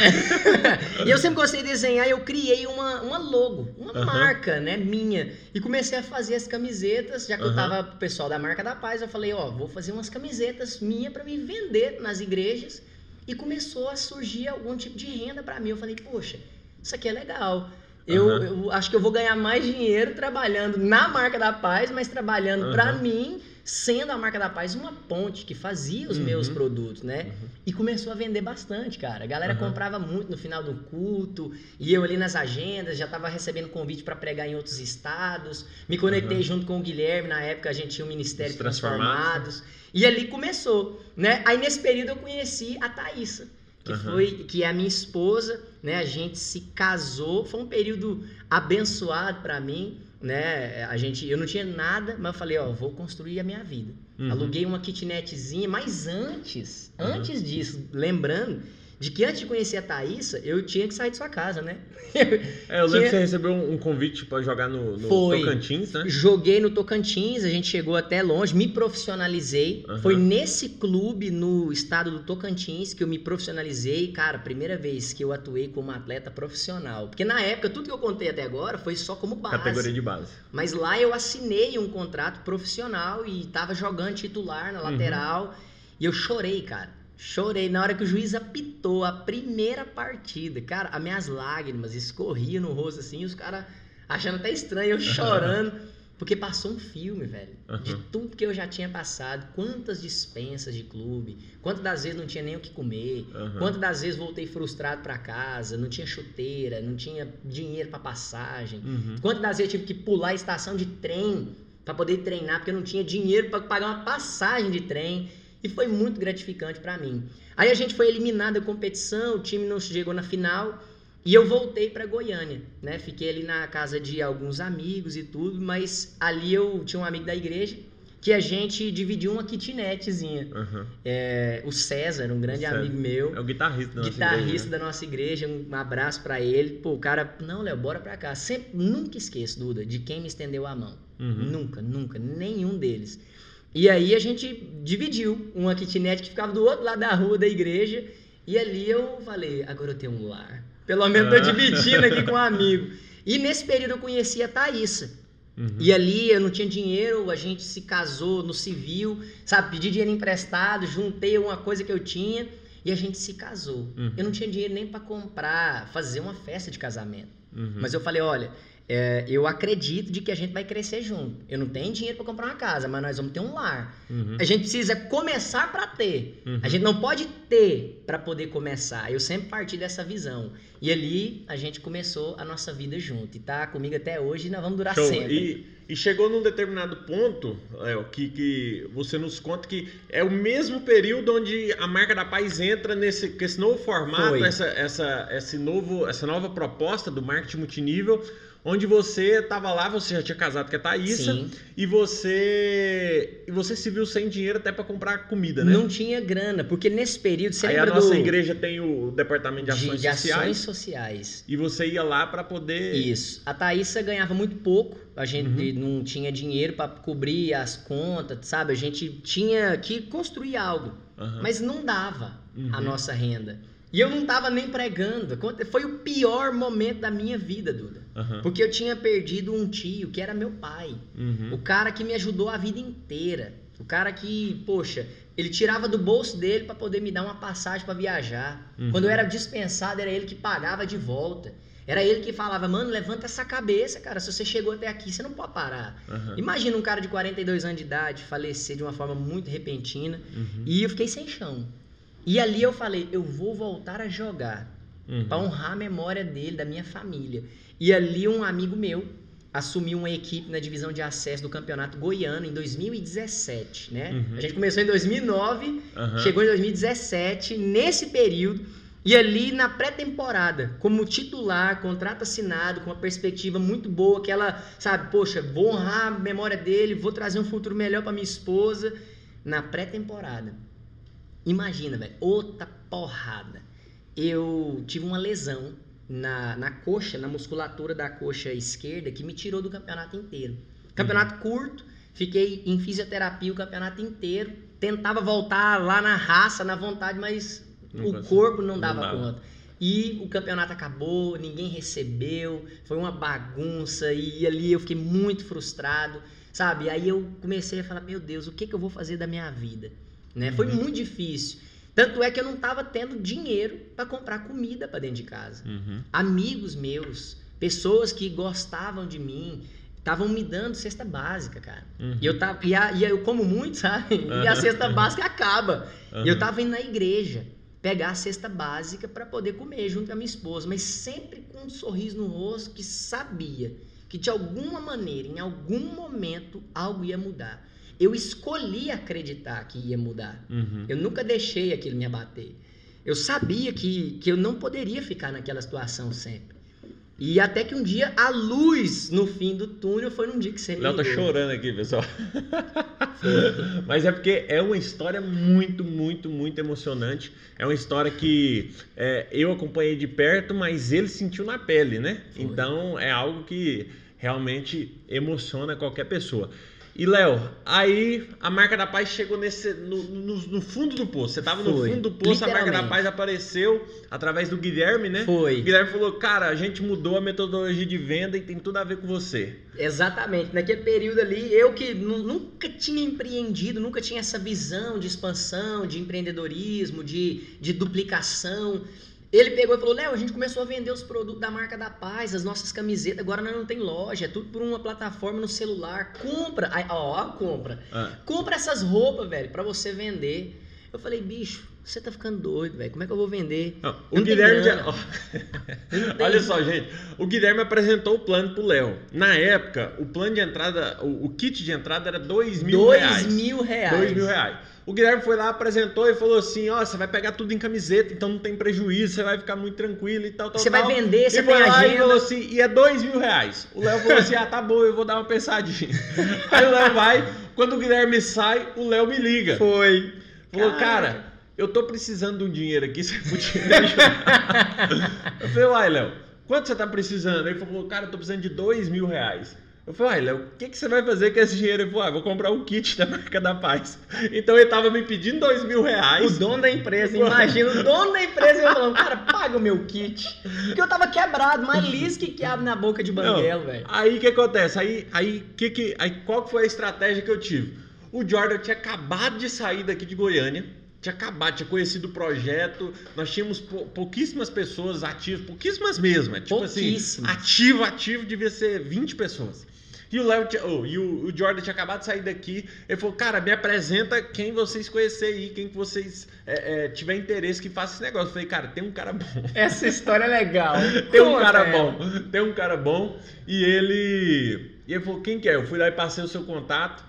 <laughs> e eu sempre gostei de desenhar e eu criei uma, uma logo, uma marca, né, minha. E comecei a fazer as camisetas, já que eu tava pro pessoal da marca da paz, eu falei, ó, vou fazer umas camisetas minha pra me vender nas igrejas. E começou a surgir algum tipo de renda pra mim. Eu falei, poxa, isso aqui é legal. Eu, Aham. eu acho que eu vou ganhar mais dinheiro trabalhando na marca da paz, mas trabalhando pra Aham. mim, sendo a marca da paz uma ponte que fazia os Uhum. meus produtos, né? Uhum. E começou a vender bastante, cara. A galera comprava muito no final do culto. E eu ali nas agendas, já tava recebendo convite para pregar em outros estados. Me conectei junto com o Guilherme, na época a gente tinha o Ministério Os Transformados. Transformados. E ali começou, né? Aí nesse período eu conheci a Thaísa, que foi que é a minha esposa, né? A gente se casou, foi um período abençoado para mim. né? A gente, eu não tinha nada, mas eu falei, ó, vou construir a minha vida. Uhum. Aluguei uma kitnetzinha, mas antes, Uhum. antes disso, lembrando de que antes de conhecer a Thaísa, eu tinha que sair de sua casa, né? <laughs> É, eu lembro Tinha- que você recebeu um, convite pra jogar no, no Foi. Tocantins, né? Joguei no Tocantins, a gente chegou até longe, me profissionalizei. Aham. Foi nesse clube no estado do Tocantins que eu me profissionalizei. Cara, primeira vez que eu atuei como atleta profissional. Porque na época, tudo que eu contei até agora foi só como base. Categoria de base. Mas lá eu assinei um contrato profissional e tava jogando titular na Uhum. lateral. E eu chorei, cara. Chorei na hora que o juiz apitou a primeira partida. Cara, as minhas lágrimas escorriam no rosto assim, os caras achando até estranho, eu chorando. Porque passou um filme, velho. De Uhum. tudo que eu já tinha passado. Quantas dispensas de clube. Quantas das vezes não tinha nem o que comer. Aham. Quantas das vezes voltei frustrado pra casa. Não tinha chuteira, não tinha dinheiro pra passagem. Uhum. Quantas das vezes eu tive que pular a estação de trem para poder treinar, porque eu não tinha dinheiro para pagar uma passagem de trem. E foi muito gratificante para mim. Aí a gente foi eliminado da competição, o time não chegou na final. E eu voltei para Goiânia, né? Fiquei ali na casa de alguns amigos e tudo, mas ali eu tinha um amigo da igreja que a gente dividiu uma kitnetzinha. Aham. É, o César, um grande César. amigo meu, É o guitarrista da nossa guitarrista igreja, né? da nossa igreja, um abraço pra ele. Pô, o cara, não, Léo, bora pra cá. Sempre, nunca esqueço, Duda, de quem me estendeu a mão. Uhum. Nunca, nunca, nenhum deles. E aí a gente dividiu uma kitnet que ficava do outro lado da rua da igreja. E ali eu falei, agora eu tenho um lar. Pelo menos tô Ah. dividindo aqui com um <laughs> amigo. E nesse período eu conheci a Thaísa. Uhum. E ali eu não tinha dinheiro, a gente se casou no civil, sabe? Pedi dinheiro emprestado, juntei uma coisa que eu tinha e a gente se casou. Uhum. Eu não tinha dinheiro nem para comprar, fazer uma festa de casamento. Uhum. Mas eu falei, olha, é, eu acredito de que a gente vai crescer junto. Eu não tenho dinheiro para comprar uma casa, mas nós vamos ter um lar. Uhum. A gente precisa começar para ter. Uhum. A gente não pode ter para poder começar. Eu sempre parti dessa visão. E ali a gente começou a nossa vida junto. E tá comigo até hoje e nós vamos durar Show. sempre. E, e chegou num determinado ponto, Léo, que, que você nos conta que é o mesmo período onde a marca da Paz entra nesse com esse novo formato, Foi. essa, essa, esse novo, essa nova proposta do marketing multinível, onde você estava lá, você já tinha casado com a Thaísa, Sim. e você e você se viu sem dinheiro até para comprar comida, né? Não tinha grana, porque nesse período, você Aí a nossa do... igreja tem o departamento de ações de sociais ações sociais. e você ia lá para poder Isso. A Thaísa ganhava muito pouco, a gente Uhum. não tinha dinheiro para cobrir as contas, sabe? A gente tinha que construir algo, Aham. mas não dava a Uhum. nossa renda. E eu não tava nem pregando. Foi o pior momento da minha vida, Duda. Aham. Porque eu tinha perdido um tio que era meu pai. Uhum. O cara que me ajudou a vida inteira. O cara que, poxa, ele tirava do bolso dele para poder me dar uma passagem para viajar. Uhum. Quando eu era dispensado, era ele que pagava de volta. Era ele que falava, mano, levanta essa cabeça, cara. Se você chegou até aqui, você não pode parar. Aham. Imagina um cara de 42 anos de idade falecer de uma forma muito repentina. Uhum. E eu fiquei sem chão. E ali eu falei, eu vou voltar a jogar Uhum. para honrar a memória dele, da minha família. E ali um amigo meu assumiu uma equipe na divisão de acesso do Campeonato Goiano em 2017, né? Uhum. A gente começou em 2009, Aham. chegou em 2017, nesse período, e ali na pré-temporada, como titular, contrato assinado, com uma perspectiva muito boa, que ela, sabe, poxa, vou honrar a memória dele, vou trazer um futuro melhor para minha esposa, na pré-temporada. Imagina, velho, outra porrada. Eu tive uma lesão na, na coxa, na musculatura da coxa esquerda, que me tirou do campeonato inteiro. Campeonato curto, fiquei em fisioterapia o campeonato inteiro, tentava voltar lá na raça, na vontade, mas Não o corpo não Não dava, dava. conta. E o campeonato acabou, ninguém recebeu, foi uma bagunça e ali eu fiquei muito frustrado, sabe? Aí eu comecei a falar, meu Deus, o que, que eu vou fazer da minha vida? Né? Foi Uhum. muito difícil. Tanto é que eu não estava tendo dinheiro para comprar comida para dentro de casa. Uhum. Amigos meus, pessoas que gostavam de mim, estavam me dando cesta básica, cara. Uhum. E eu tava, e, a- e eu como muito, <laughs> sabe? E a cesta básica acaba. E eu tava indo na igreja pegar a cesta básica para poder comer junto com a minha esposa, mas sempre com um sorriso no rosto que sabia que de alguma maneira, em algum momento, algo ia mudar. Eu escolhi acreditar que ia mudar. Uhum. Eu nunca deixei aquilo me abater. Eu sabia que, que eu não poderia ficar naquela situação sempre. E até que um dia a luz no fim do túnel foi num dia que você Léo tá chorando aqui, pessoal. <laughs> Mas é porque é uma história muito, muito, muito emocionante. É uma história que é, eu acompanhei de perto, mas ele sentiu na pele, né? Foi. Então é algo que realmente emociona qualquer pessoa. E Léo, aí a marca da paz chegou nesse, no, no, no fundo do poço. Você tava no Foi. fundo do poço, a marca da paz apareceu através do Guilherme, né? O Foi. Guilherme falou: Cara, a gente mudou a metodologia de venda e tem tudo a ver com você. Exatamente. Naquele período ali, eu que nu- nunca tinha empreendido, nunca tinha essa visão de expansão, de empreendedorismo, de, de duplicação. Ele pegou e falou: Léo, a gente começou a vender os produtos da marca da paz, as nossas camisetas, agora nós não tem loja, é tudo por uma plataforma no celular. Compra. Ó, compra. Ah. Compra essas roupas, velho, pra você vender. Eu falei, bicho, você tá ficando doido, velho. Como é que eu vou vender? Não, o não Guilherme já. <laughs> <laughs> Olha só, gente. O Guilherme apresentou o plano pro Léo. Na época, o plano de entrada, o, o kit de entrada era dois mil Dois reais. mil reais. Dois mil reais. O Guilherme foi lá, apresentou e falou assim: ó, você vai pegar tudo em camiseta, então não tem prejuízo, você vai ficar muito tranquilo e tal, tal, Você vai tal. vender, você e foi tem lá e agenda. falou assim: e é dois mil reais. O Léo falou assim: ah, tá bom, eu vou dar uma pensadinha. <laughs> Aí o Léo vai, quando o Guilherme sai, o Léo me liga. Foi. Falou, Caraca. cara, eu tô precisando de um dinheiro aqui, <laughs> você podia me ajudar? eu falei, uai, Léo, quanto você tá precisando? Ele falou, cara, eu tô precisando de dois mil reais. Eu falei, uai, Léo, o que, que você vai fazer com esse dinheiro? Ele falou, ah, vou comprar um kit da marca da paz. Então ele tava me pedindo dois mil O reais. dono da empresa, <laughs> imagina, o dono da empresa eu falando, cara, paga o meu kit. Porque eu tava quebrado, mais liso que quiabo na boca de banguelo, velho. Aí o que acontece? Aí, aí, que que, aí qual que foi a estratégia que eu tive? O Jordan tinha acabado de sair daqui de Goiânia, tinha acabado, tinha conhecido o projeto, nós tínhamos pou- pouquíssimas pessoas ativas, pouquíssimas mesmo, é tipo assim, ativo, ativo devia ser 20 pessoas. E o Léo oh, e o, o Jordan tinha acabado de sair daqui. Ele falou, cara, me apresenta quem vocês conhecerem aí, quem que vocês é, é, tiver interesse que faça esse negócio. Eu falei, cara, tem um cara bom. <laughs> Essa história é legal. <laughs> Tem um cara ela. bom, tem um cara bom. E ele. E ele falou, quem que é? Eu fui lá e passei o seu contato.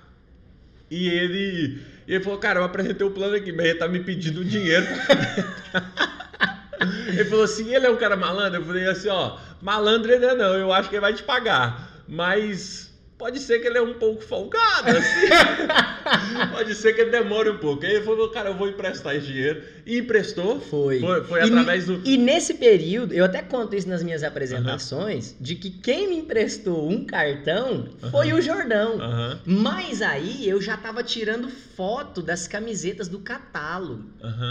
E ele. E ele falou, cara, eu apresentei o plano aqui, mas ele tá me pedindo dinheiro. <laughs> ele falou assim, ele é um cara malandro? Eu falei assim, ó, malandro ele é não, eu acho que ele vai te pagar. Mas pode ser que ele é um pouco folgado, assim. <laughs> pode ser que ele demore um pouco. Aí ele falou, cara, eu vou emprestar esse dinheiro. E emprestou. Foi. Foi, foi E através do. E nesse período, eu até conto isso nas minhas apresentações, de que quem me emprestou um cartão foi o Jordão. Aham, Mas aí eu já tava tirando foto das camisetas do catálogo.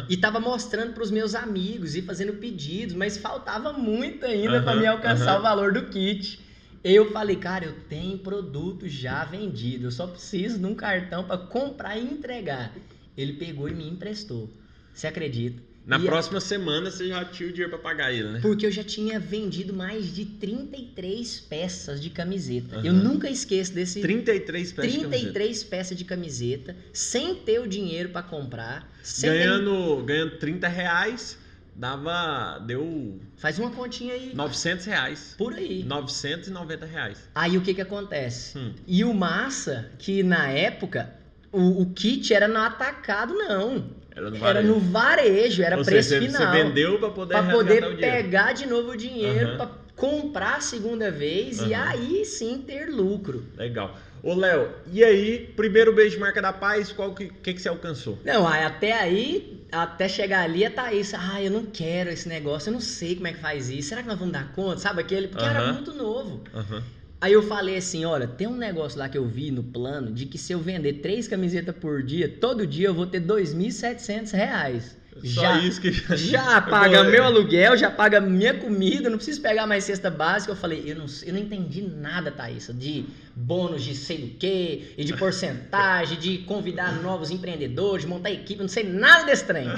E tava mostrando pros meus amigos e fazendo pedidos, mas faltava muito ainda Aham, me alcançar o valor do kit. Eu falei, cara, eu tenho produto já vendido, eu só preciso de um cartão pra comprar e entregar. Ele pegou e me emprestou. Você acredita? Na E- próxima semana você já tinha o dinheiro pra pagar ele, né? Porque eu já tinha vendido mais de 33 peças de camiseta. Eu Aham. nunca esqueço desse 33 peças de camiseta. 33 peças de camiseta, sem ter o dinheiro pra comprar, sem ter- Ganhando, ganhando 30 reais, dava. Deu Faz uma continha aí. 900 reais. Por aí. 990 reais. Aí o que que acontece? Hum. E o massa, que na época, o, o kit era no atacado, não. Era no Era varejo. no varejo, era Ou preço seja, final. Você vendeu pra poder Pra poder pegar de novo o dinheiro, Aham. pra comprar a segunda vez e Aham. aí sim ter lucro. Legal. Ô, Léo, e aí, primeiro beijo marca da paz, qual que, que, que você alcançou? Não, até aí, até chegar ali, a Thaís, ah, eu não quero esse negócio, eu não sei como é que faz isso, será que nós vamos dar conta? Sabe aquele? Porque era muito novo. Aí eu falei assim, olha, tem um negócio lá que eu vi no plano de que se eu vender três camisetas por dia, todo dia eu vou ter 2.700 reais. Só Já, isso que já <laughs> Eu paga vou- meu aluguel, já paga minha comida, não preciso pegar mais cesta básica. Eu falei, eu não, eu não entendi nada, Thaís, de bônus de sei do quê, e de porcentagem, de convidar <laughs> novos empreendedores, montar equipe, não sei nada desse trem.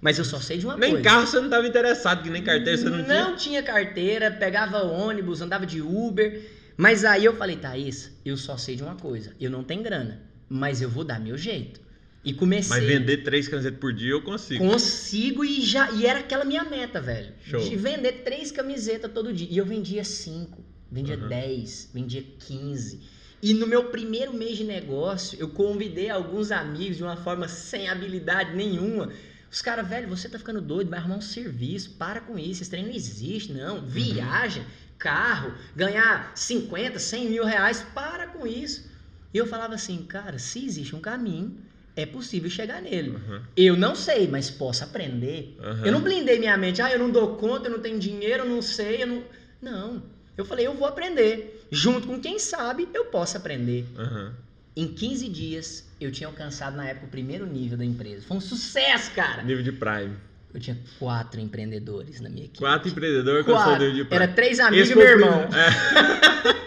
Mas eu só sei de uma Nem coisa. carro você não estava interessado, que nem carteira você não, tinha. Não tinha carteira, pegava ônibus, andava de Uber. Mas aí eu falei, Thaís, eu só sei de uma coisa. Eu não tenho grana, mas eu vou dar meu jeito. E comecei. Mas vender três camisetas por dia eu consigo. Consigo e já. E era aquela minha meta, velho. Show. De vender três camisetas todo dia. E eu vendia cinco, vendia Uhum. dez, vendia quinze. E no meu primeiro mês de negócio, eu convidei alguns amigos de uma forma sem habilidade nenhuma. Os caras, velho, você tá ficando doido, vai arrumar um serviço, para com isso, esse trem não existe, não. Viagem. carro, ganhar 50, 100 mil reais, para com isso. E eu falava assim, cara, se existe um caminho, é possível chegar nele. Uhum. Eu não sei, mas posso aprender. Uhum. Eu não blindei minha mente, ah, eu não dou conta, eu não tenho dinheiro, eu não sei, eu não. Não. Eu falei, eu vou aprender. Junto com quem sabe, eu posso aprender. Uhum. Em 15 dias, eu tinha alcançado na época o primeiro nível da empresa. Foi um sucesso, cara. Nível de Prime. Eu tinha quatro empreendedores na minha equipe. Quatro empreendedores Quatro. de Prime. Era três amigos Esse e meu irmão. É.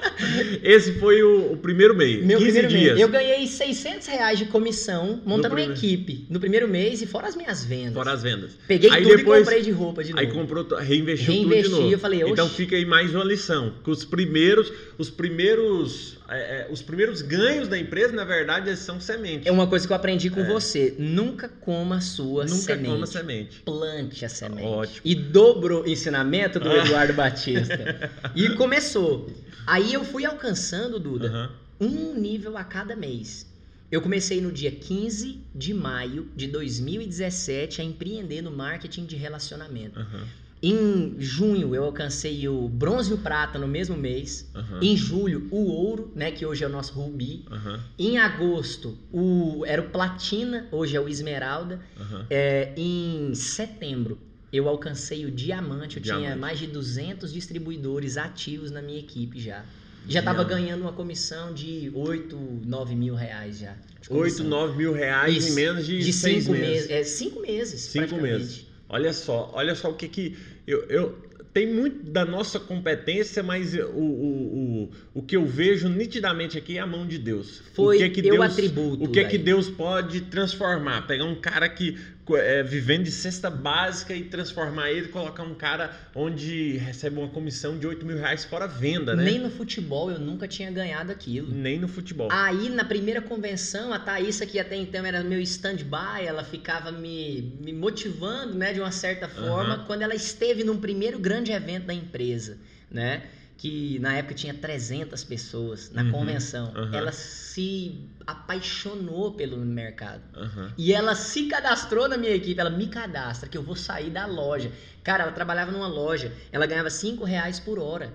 <laughs> Esse foi o, o primeiro mês. Meu 15 primeiro dias. mês. Eu ganhei 600 reais de comissão montando uma equipe. No primeiro mês e fora as minhas vendas. Fora as vendas. Peguei Aí tudo depois- e comprei de roupa de novo. Aí comprou, reinvestiu Reinvesti, tudo de novo. eu falei, então oxe. fica aí mais uma lição. Que os primeiros, os primeiros, é, é, os primeiros ganhos da empresa, na verdade, são sementes. É uma coisa que eu aprendi com É. você. Nunca coma sua Nunca semente. coma semente. Plante a semente. Ótimo. E dobro o ensinamento do Ah. Eduardo <laughs> Batista. E começou. Aí eu fui alcançando, Duda, Aham. um nível a cada mês. Eu comecei no dia 15 de maio de 2017 a empreender no marketing de relacionamento. Aham. Em junho eu alcancei o bronze e o prata no mesmo mês. Aham. Em julho, o ouro, né, que hoje é o nosso rubi. Aham. Em agosto, o era o platina, hoje é o esmeralda. Aham. É, em setembro, eu alcancei o diamante. Eu tinha Diamante. mais de 200 distribuidores ativos na minha equipe já. Já estava ganhando uma comissão de 8, 9 mil reais já. de 8, comissão. 9 mil reais Isso. em menos de, de seis cinco meses. meses. É, cinco meses. Cinco meses. Olha só, olha só o que que. Eu, eu, tem muito da nossa competência, mas o, o, o, o que eu vejo nitidamente aqui é a mão de Deus. Foi o que que eu Deus, atributo. O que que daí. Deus pode transformar? Pegar um cara que é, vivendo de cesta básica e transformar ele, colocar um cara onde recebe uma comissão de 8 mil reais fora venda, né? Nem no futebol eu nunca tinha ganhado aquilo. Nem no futebol. Aí, na primeira convenção, a Thaísa, que até então era meu stand-by, ela ficava me, me motivando, né, de uma certa forma, Aham. quando ela esteve num primeiro grande evento da empresa, né, que na época tinha 300 pessoas na Uhum, convenção. aham. Ela se apaixonou pelo mercado. Aham. E ela se cadastrou na minha equipe, ela me cadastra, que eu vou sair da loja. Cara, ela trabalhava numa loja, ela ganhava 5 reais por hora.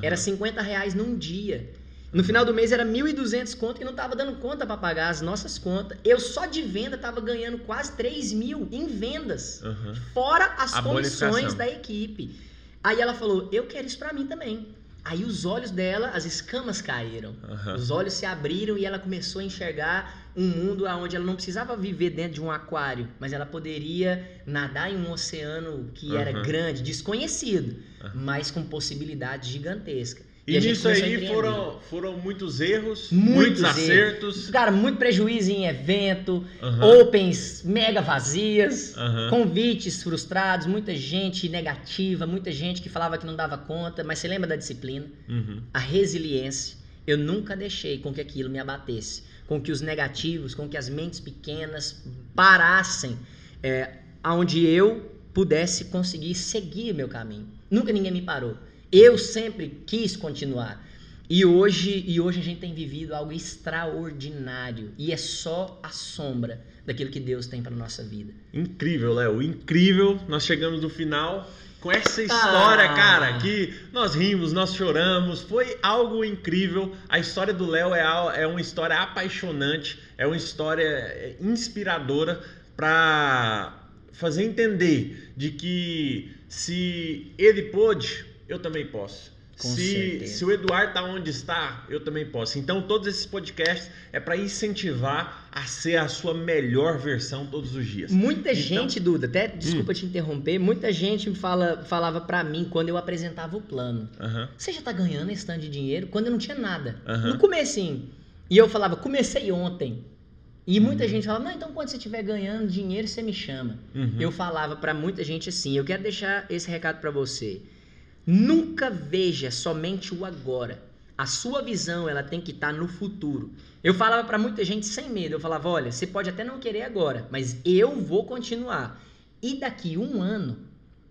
Era 50 reais num dia. No final do mês era 1.200 conto que não tava dando conta para pagar as nossas contas. Eu só de venda tava ganhando quase 3 mil em vendas. Fora as A comissões da equipe. Aí ela falou, eu quero isso pra mim também. Aí os olhos dela, as escamas caíram. Aham. Os olhos se abriram e ela começou a enxergar um mundo onde ela não precisava viver dentro de um aquário, mas ela poderia nadar em um oceano que era Aham. grande, desconhecido, Aham. mas com possibilidades gigantescas. E, gente nisso aí foram, foram muitos erros, Muitos muitos, acertos. Cara, muito prejuízo em evento, opens mega vazias, convites frustrados, muita gente negativa, muita gente que falava que não dava conta, mas você lembra da disciplina? Uhum. a resiliência. Eu nunca deixei com que aquilo me abatesse, com que os negativos, com que as mentes pequenas parassem, é, aonde eu pudesse conseguir seguir meu caminho. Nunca ninguém me parou. Eu sempre quis continuar. E hoje, e hoje a gente tem vivido algo extraordinário e é só a sombra daquilo que Deus tem para nossa vida. Incrível, Léo. Incrível. Nós chegamos no final com essa história, Ah. cara, que nós rimos, nós choramos. Foi algo incrível. A história do Léo é, é uma história apaixonante, é uma história é, inspiradora para fazer entender de que se ele pôde, eu também posso. Com se, certeza. se o Eduardo tá onde está, eu também posso. Então, todos esses podcasts é para incentivar a ser a sua melhor versão todos os dias. Muita Então- gente, Duda, até desculpa te interromper, muita gente fala, falava pra mim quando eu apresentava o plano. Você já tá ganhando esse tanto de dinheiro? Quando eu não tinha nada. Aham. No comecinho. E eu falava, comecei ontem. E Uhum. muita gente falava, não, então quando você estiver ganhando dinheiro, você me chama. Uhum. Eu falava pra muita gente assim, eu quero deixar esse recado pra você. Nunca veja somente o agora. A sua visão, ela tem que estar no futuro. Eu falava pra muita gente sem medo, eu falava, olha, você pode até não querer agora, mas eu vou continuar. E daqui um ano,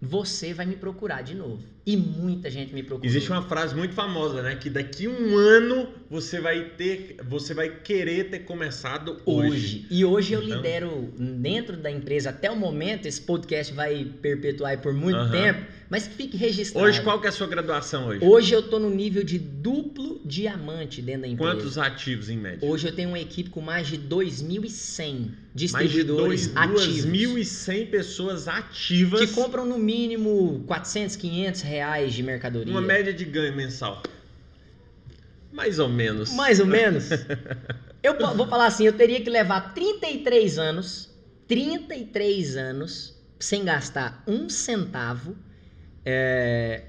você vai me procurar de novo. E muita gente me procurou. Existe uma frase muito famosa, né? Que daqui um ano você vai ter, você vai querer ter começado hoje. hoje. E hoje eu Então- lidero dentro da empresa até o momento, esse podcast vai perpetuar por muito Aham. tempo, mas que fique registrado. Hoje qual que é a sua graduação hoje? Hoje eu tô no nível de duplo diamante dentro da empresa. Quantos ativos em média? Hoje eu tenho uma equipe com mais de 2.100 Mais de distribuidores dois- ativos. 2.100 pessoas ativas. que compram no mínimo 400, 500 reais de mercadoria. Uma média de ganho mensal. Mais ou menos. Mais ou menos. <laughs> Eu vou falar assim, eu teria que levar 33 anos, 33 anos, sem gastar um centavo, é,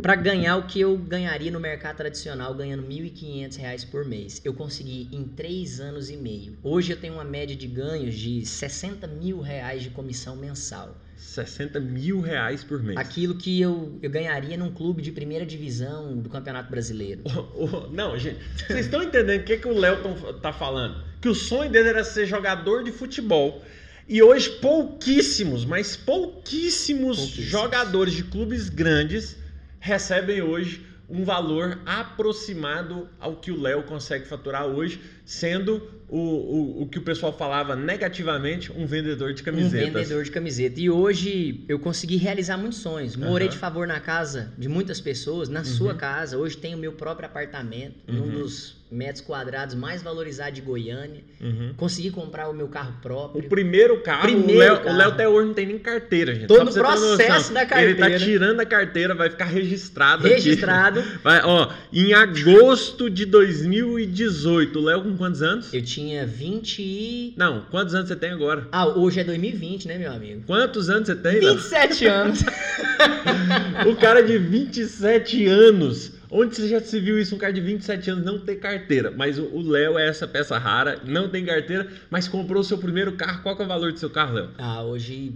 para ganhar o que eu ganharia no mercado tradicional, ganhando 1.500 reais por mês. Eu consegui em 3 anos e meio. Hoje eu tenho uma média de ganhos de 60 mil reais de comissão mensal. 60 mil reais por mês. Aquilo que eu, eu ganharia num clube de primeira divisão do Campeonato Brasileiro. <laughs> Ô, ô, Não, gente, vocês estão entendendo o que, que o Léo tá falando? Que o sonho dele era ser jogador de futebol. E hoje pouquíssimos, mas pouquíssimos, Pouquíssimos. jogadores de clubes grandes recebem hoje um valor aproximado ao que o Léo consegue faturar hoje, sendo o, o, o que o pessoal falava negativamente, um vendedor de Um camisetas. vendedor de camiseta. E hoje eu consegui realizar muitos sonhos. Morei Aham. de favor na casa de muitas pessoas, na sua casa. Hoje tenho meu próprio apartamento, num Uhum. dos metros quadrados mais valorizados de Goiânia. Uhum. Consegui comprar o meu carro O próprio. primeiro carro, Primeiro o Léo, carro. o Léo até hoje não tem nem carteira, gente. Ter uma processo da Ele carteira. tá tirando a carteira, vai ficar registrado aqui. Registrado. <laughs> Vai, ó, em agosto de 2018, o Léo com quantos anos? Eu tinha 20 e... Não, quantos anos você tem agora? Ah, hoje é 2020, né, meu amigo? Quantos anos você tem, Léo? 27 anos. <laughs> O cara de 27 anos. Onde você já se viu isso? Um cara de 27 anos não ter carteira. Mas o Léo é essa peça rara, não tem carteira, mas comprou o seu primeiro carro. Qual é o valor do seu carro, Léo? Ah, hoje...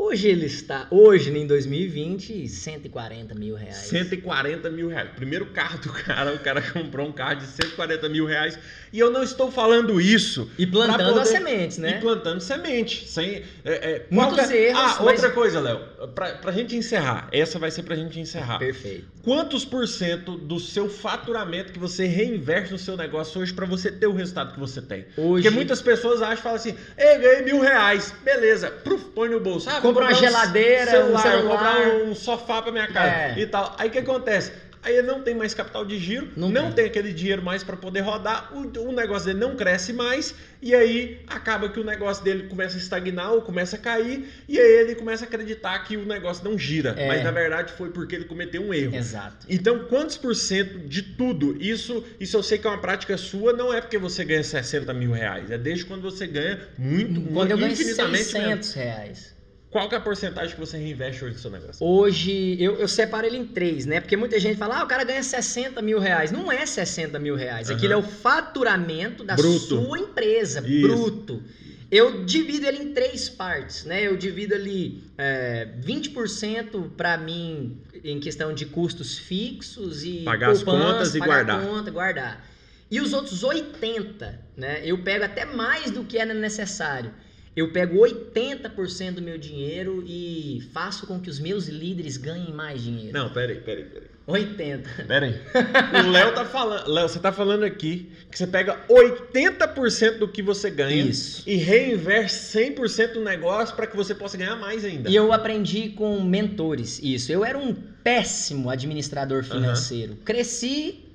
Hoje ele está... Hoje, em 2020, 140 mil reais. 140 mil reais. Primeiro carro do cara, o cara <laughs> comprou um carro de 140 mil reais. E eu não estou falando isso. E plantando poder- as sementes, né? E plantando semente. Sem, é, é, Muitos qual que é- erros, Ah, mas- outra coisa, Léo. Pra, pra gente encerrar. Essa vai ser pra gente encerrar. Perfeito. Quantos por cento do seu faturamento que você reinveste no seu negócio hoje pra você ter o resultado que você tem? Hoje... Porque muitas pessoas acham e falam assim: Ei, ganhei mil reais. Beleza, pruf, põe no bolso. Ah, Compra uma um geladeira, celular, um vou celular. comprar um sofá pra minha casa É. e tal. Aí o que acontece? Aí ele não tem mais capital de giro, não, Não tem. tem. aquele dinheiro mais pra poder rodar, o, o negócio dele não cresce mais, e aí acaba que o negócio dele começa a estagnar ou começa a cair, e aí ele começa a acreditar que o negócio não gira. É. Mas na verdade foi porque ele cometeu um erro. Exato. Então, quantos por cento de tudo? Isso, isso eu sei que é uma prática sua, não é porque você ganha 60 mil reais, é desde quando você ganha muito, Quando eu ganho infinitamente mesmo. 600 reais. Qual que é a porcentagem que você reinveste hoje no seu negócio? Hoje, eu, eu separo ele em três, né? Porque muita gente fala, ah, o cara ganha 60 mil reais. Não é 60 mil reais. Aham. Aquilo é o faturamento da Bruto. sua empresa, Isso. bruto. Eu divido ele em três partes, né? Eu divido ali é, 20% para mim em questão de custos fixos e Pagar as poupança, contas e pagar guardar. conta, guardar. E os outros 80, né? Eu pego até mais do que era necessário. Eu pego 80% do meu dinheiro e faço com que os meus líderes ganhem mais dinheiro. Não, peraí, peraí, peraí. 80. Peraí. <laughs> O Léo tá falando. Léo, você tá falando aqui que você pega 80% do que você ganha Isso. e reinveste 100% do negócio para que você possa ganhar mais ainda. E eu aprendi com mentores isso. Eu era um péssimo administrador financeiro. Cresci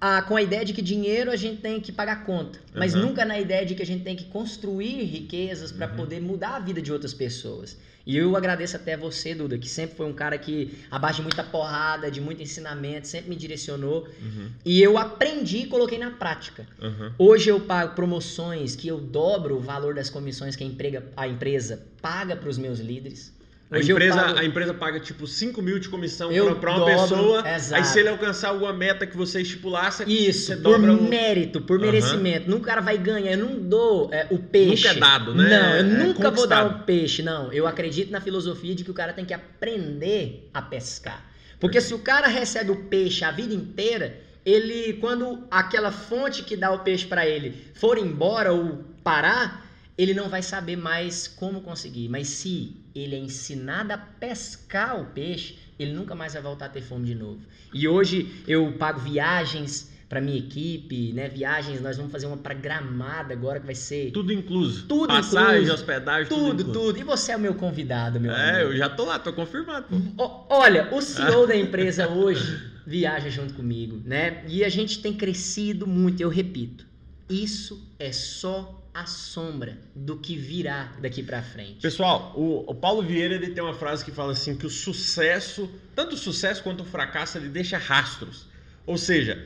ah, com a ideia de que dinheiro a gente tem que pagar conta, mas Aham. nunca na ideia de que a gente tem que construir riquezas para Uhum. poder mudar a vida de outras pessoas. E eu agradeço até você, Duda, que sempre foi um cara que, abaixo de muita porrada, de muito ensinamento, sempre me direcionou. Uhum, E eu aprendi e coloquei na prática. uhum. Hoje eu pago promoções que eu dobro o valor das comissões que a, emprega, a empresa paga para os meus líderes. A Hoje empresa, pago- a empresa paga tipo 5 mil de comissão pra uma pessoa. Aí exato. se ele alcançar alguma meta que você estipulasse, Isso, você por dobra o. mérito, por Aham. merecimento. Nunca o cara vai ganhar. Eu não dou é, o peixe. Nunca é dado, né? Não, eu É nunca vou dar o peixe, não. Eu acredito na filosofia de que o cara tem que aprender a pescar. Porque se o cara recebe o peixe a vida inteira, ele, quando aquela fonte que dá o peixe para ele for embora ou parar, ele não vai saber mais como conseguir. Mas se ele é ensinado a pescar o peixe, ele nunca mais vai voltar a ter fome de novo. E hoje eu pago viagens para minha equipe, né? Viagens, nós vamos fazer uma para Gramada agora que vai ser Tudo incluso. Tudo Passagem, incluso. hospedagem, tudo, tudo, incluso. tudo. E você é o meu convidado, meu É, amigo. eu já tô lá, tô confirmado. O- Olha, o CEO da <laughs> empresa hoje viaja junto comigo, né? E a gente tem crescido muito, eu repito. Isso é só a sombra do que virá daqui pra frente. Pessoal, o, o Paulo Vieira ele tem uma frase que fala assim que o sucesso, tanto o sucesso quanto o fracasso, ele deixa rastros. Ou seja,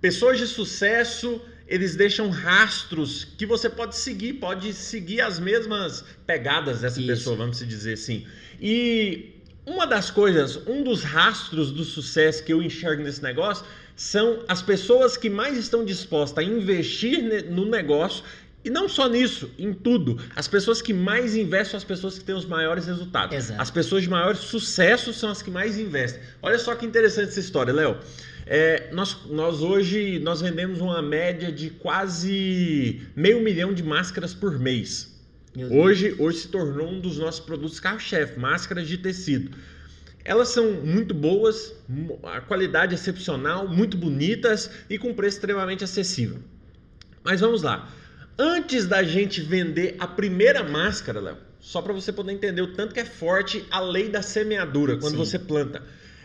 pessoas de sucesso, eles deixam rastros que você pode seguir, pode seguir as mesmas pegadas dessa Isso. pessoa, vamos dizer assim. E uma das coisas, um dos rastros do sucesso que eu enxergo nesse negócio são as pessoas que mais estão dispostas a investir no negócio e não só nisso, em tudo. As pessoas que mais investem são as pessoas que têm os maiores resultados. Exato. As pessoas de maior sucesso são as que mais investem. Olha só que interessante essa história, Léo. É, nós, nós hoje nós vendemos uma média de quase meio milhão de máscaras por mês. Hoje, hoje se tornou um dos nossos produtos carro-chefe, máscaras de tecido. Elas são muito boas, a qualidade excepcional, muito bonitas e com preço extremamente acessível. Mas vamos lá. Antes da gente vender a primeira máscara, Léo, só para você poder entender o tanto que é forte a lei da semeadura quando Sim. você planta.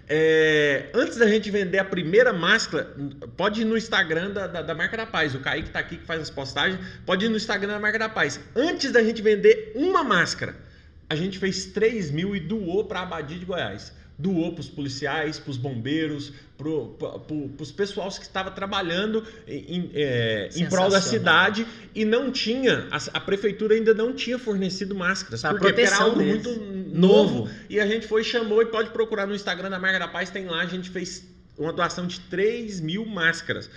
É, antes da gente vender a primeira máscara, pode ir no Instagram da, da, da Marca da Paz. O Kaique tá aqui que faz as postagens. Pode ir no Instagram da Marca da Paz. Antes da gente vender uma máscara, a gente fez 3 mil e doou para a Abadia de Goiás. Doou para os policiais, para os bombeiros, para os pessoais que estavam trabalhando em, é, em prol da cidade e não tinha, a, a prefeitura ainda não tinha fornecido máscaras. Pra porque era algo deles. muito Novo. novo. E a gente foi chamou e pode procurar no Instagram da Marca da Paz, tem lá, a gente fez uma doação de 3 mil máscaras.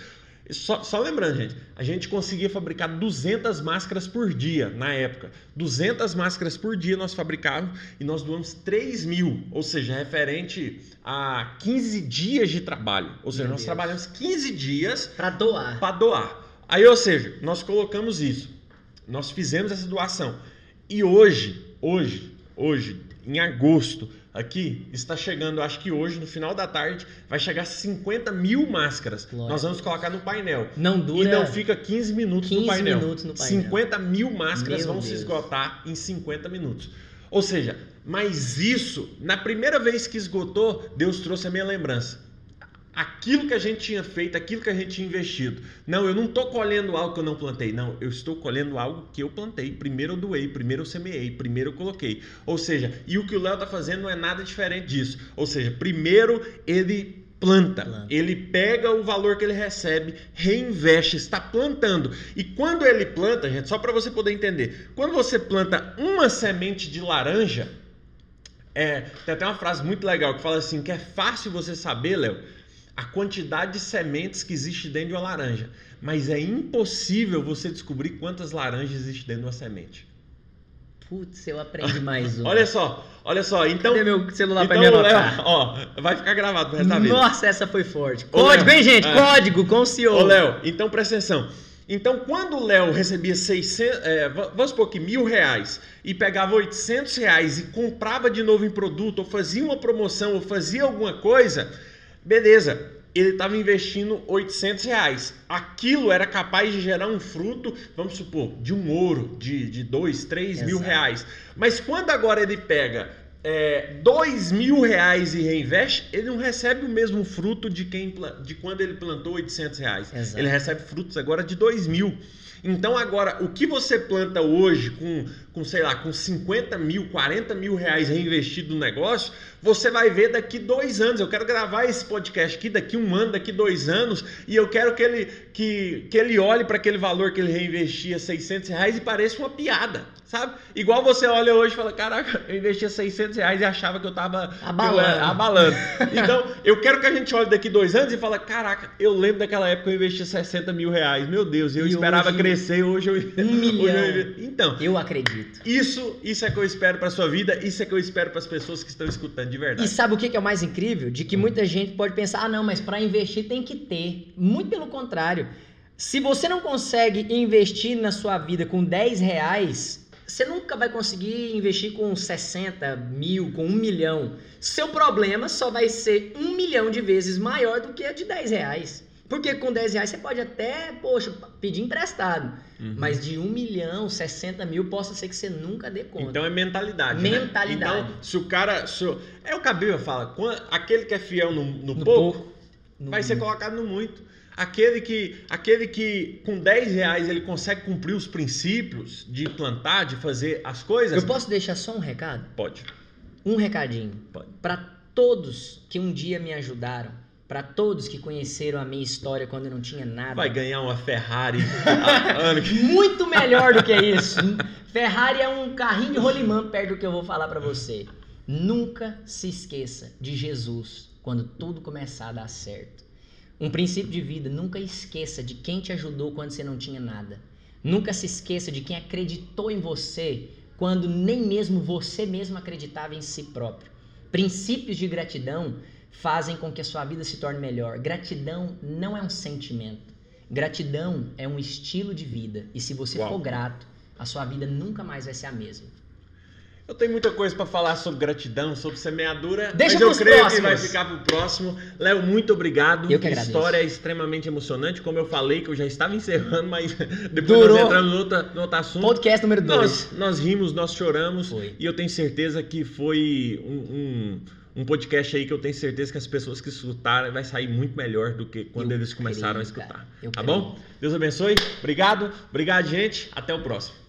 Só, só lembrando, gente, a gente conseguia fabricar 200 máscaras por dia na época. 200 máscaras por dia nós fabricávamos e nós doamos 3 mil, ou seja, referente a 15 dias de trabalho. Ou seja, Meu nós Deus. trabalhamos 15 dias Pra doar. para doar. Aí, ou seja, nós colocamos isso. Nós fizemos essa doação. E hoje, hoje, hoje, em agosto, aqui, está chegando, acho que hoje, no final da tarde, vai chegar 50 mil máscaras. Nós vamos colocar no painel. Não E dura. não fica 15 minutos 15 no painel. minutos no painel. 50 mil máscaras Meu vão se Deus. esgotar em 50 minutos. Ou seja, mas isso, na primeira vez que esgotou, Deus trouxe a minha lembrança. Aquilo que a gente tinha feito, aquilo que a gente tinha investido. Não, eu não estou colhendo algo que eu não plantei. Não, eu estou colhendo algo que eu plantei. Primeiro eu doei, primeiro eu semeei, primeiro eu coloquei. Ou seja, e o que o Léo está fazendo não é nada diferente disso. Ou seja, primeiro ele planta. Planta. Ele pega o valor que ele recebe, reinveste, está plantando. E quando ele planta, gente, só para você poder entender, quando você planta uma semente de laranja, é, tem até uma frase muito legal que fala assim: que é fácil você saber, Léo, a quantidade de sementes que existe dentro de uma laranja. Mas é impossível você descobrir quantas laranjas existe dentro de uma semente. Putz, eu aprendi mais <laughs> um. Olha só, olha só. Então, Cadê meu celular então pra me Léo, anotar? ó, vai ficar gravado pro resto da vida. Nossa, essa foi forte. Código, Léo, hein, gente? é. Código com o CEO. Ô, Léo, então presta atenção. Então, quando o Léo recebia 600, é, va- vamos supor que mil reais e pegava 800 reais e comprava de novo em produto, ou fazia uma promoção, ou fazia alguma coisa, beleza, ele estava investindo 800 reais. Aquilo era capaz de gerar um fruto, vamos supor, de um ouro, de, de 2, 3 mil Exato. reais. Mas quando agora ele pega é, 2 mil reais e reinveste, ele não recebe o mesmo fruto de, quem, de quando ele plantou 800 reais. Exato. Ele recebe frutos agora de 2 mil. Então agora, o que você planta hoje com, com, sei lá, com 50 mil, 40 mil reais reinvestido no negócio, você vai ver daqui dois anos. Eu quero gravar esse podcast aqui daqui um ano, daqui dois anos, e eu quero que ele, que, que ele olhe para aquele valor que ele reinvestia, 600 reais, e pareça uma piada, sabe? Igual você olha hoje e fala, caraca, eu investia 600 reais e achava que eu tava Abalando. eu, abalando. Então, eu quero que a gente olhe daqui dois anos e fala, caraca, eu lembro daquela época que eu investi 60 mil reais, meu Deus, eu E esperava hoje, crescer, hoje eu... um milhão. <laughs> eu Então, Eu acredito. isso, isso é que eu espero pra sua vida, isso é que eu espero para as pessoas que estão escutando de E verdade. sabe o que que é o mais incrível? De que muita gente pode pensar, ah, não, mas para investir tem que ter. Muito pelo contrário. Se você não consegue investir na sua vida com 10 reais, você nunca vai conseguir investir com 60 mil, com um milhão. Seu problema só vai ser um milhão de vezes maior do que a de 10 reais. Porque com 10 reais você pode até, poxa, pedir emprestado. Uhum. Mas de 1 milhão, 60 mil, possa ser que você nunca dê conta. Então é mentalidade. Né? Mentalidade. Né? Então, se o cara. Se o, é o que a Bíblia fala: aquele que é fiel no, no, no pouco, pouco, vai ser colocado no muito. Aquele que, aquele que com 10 reais ele consegue cumprir os princípios de plantar, de fazer as coisas. Eu posso deixar só um recado? Pode. Um recadinho. Pode. Para todos que um dia me ajudaram para todos que conheceram a minha história quando eu não tinha nada. Vai ganhar uma Ferrari. <laughs> Muito melhor do que isso. Ferrari é um carrinho de rolimã perto do que eu vou falar para você. Nunca se esqueça de Jesus quando tudo começar a dar certo. Um princípio de vida, nunca esqueça de quem te ajudou quando você não tinha nada. Nunca se esqueça de quem acreditou em você quando nem mesmo você mesmo acreditava em si próprio. Princípios de gratidão fazem com que a sua vida se torne melhor. Gratidão não é um sentimento. Gratidão é um estilo de vida. E se você Uau. for grato, a sua vida nunca mais vai ser a mesma. Eu tenho muita coisa para falar sobre gratidão, sobre semeadura, Deixa mas eu creio próximos. que vai ficar pro próximo. Léo, muito obrigado. Eu que agradeço. A história é extremamente emocionante, como eu falei, que eu já estava encerrando, mas <laughs> depois Durou. nós entramos no outro, no outro assunto. Podcast número 2. Nós, nós rimos, nós choramos, foi. e eu tenho certeza que foi um, um um podcast aí que eu tenho certeza que as pessoas que escutaram vai sair muito melhor do que quando eu eles começaram creio, a escutar. Tá creio. bom? Deus abençoe. Obrigado. Obrigado, gente. Até o próximo.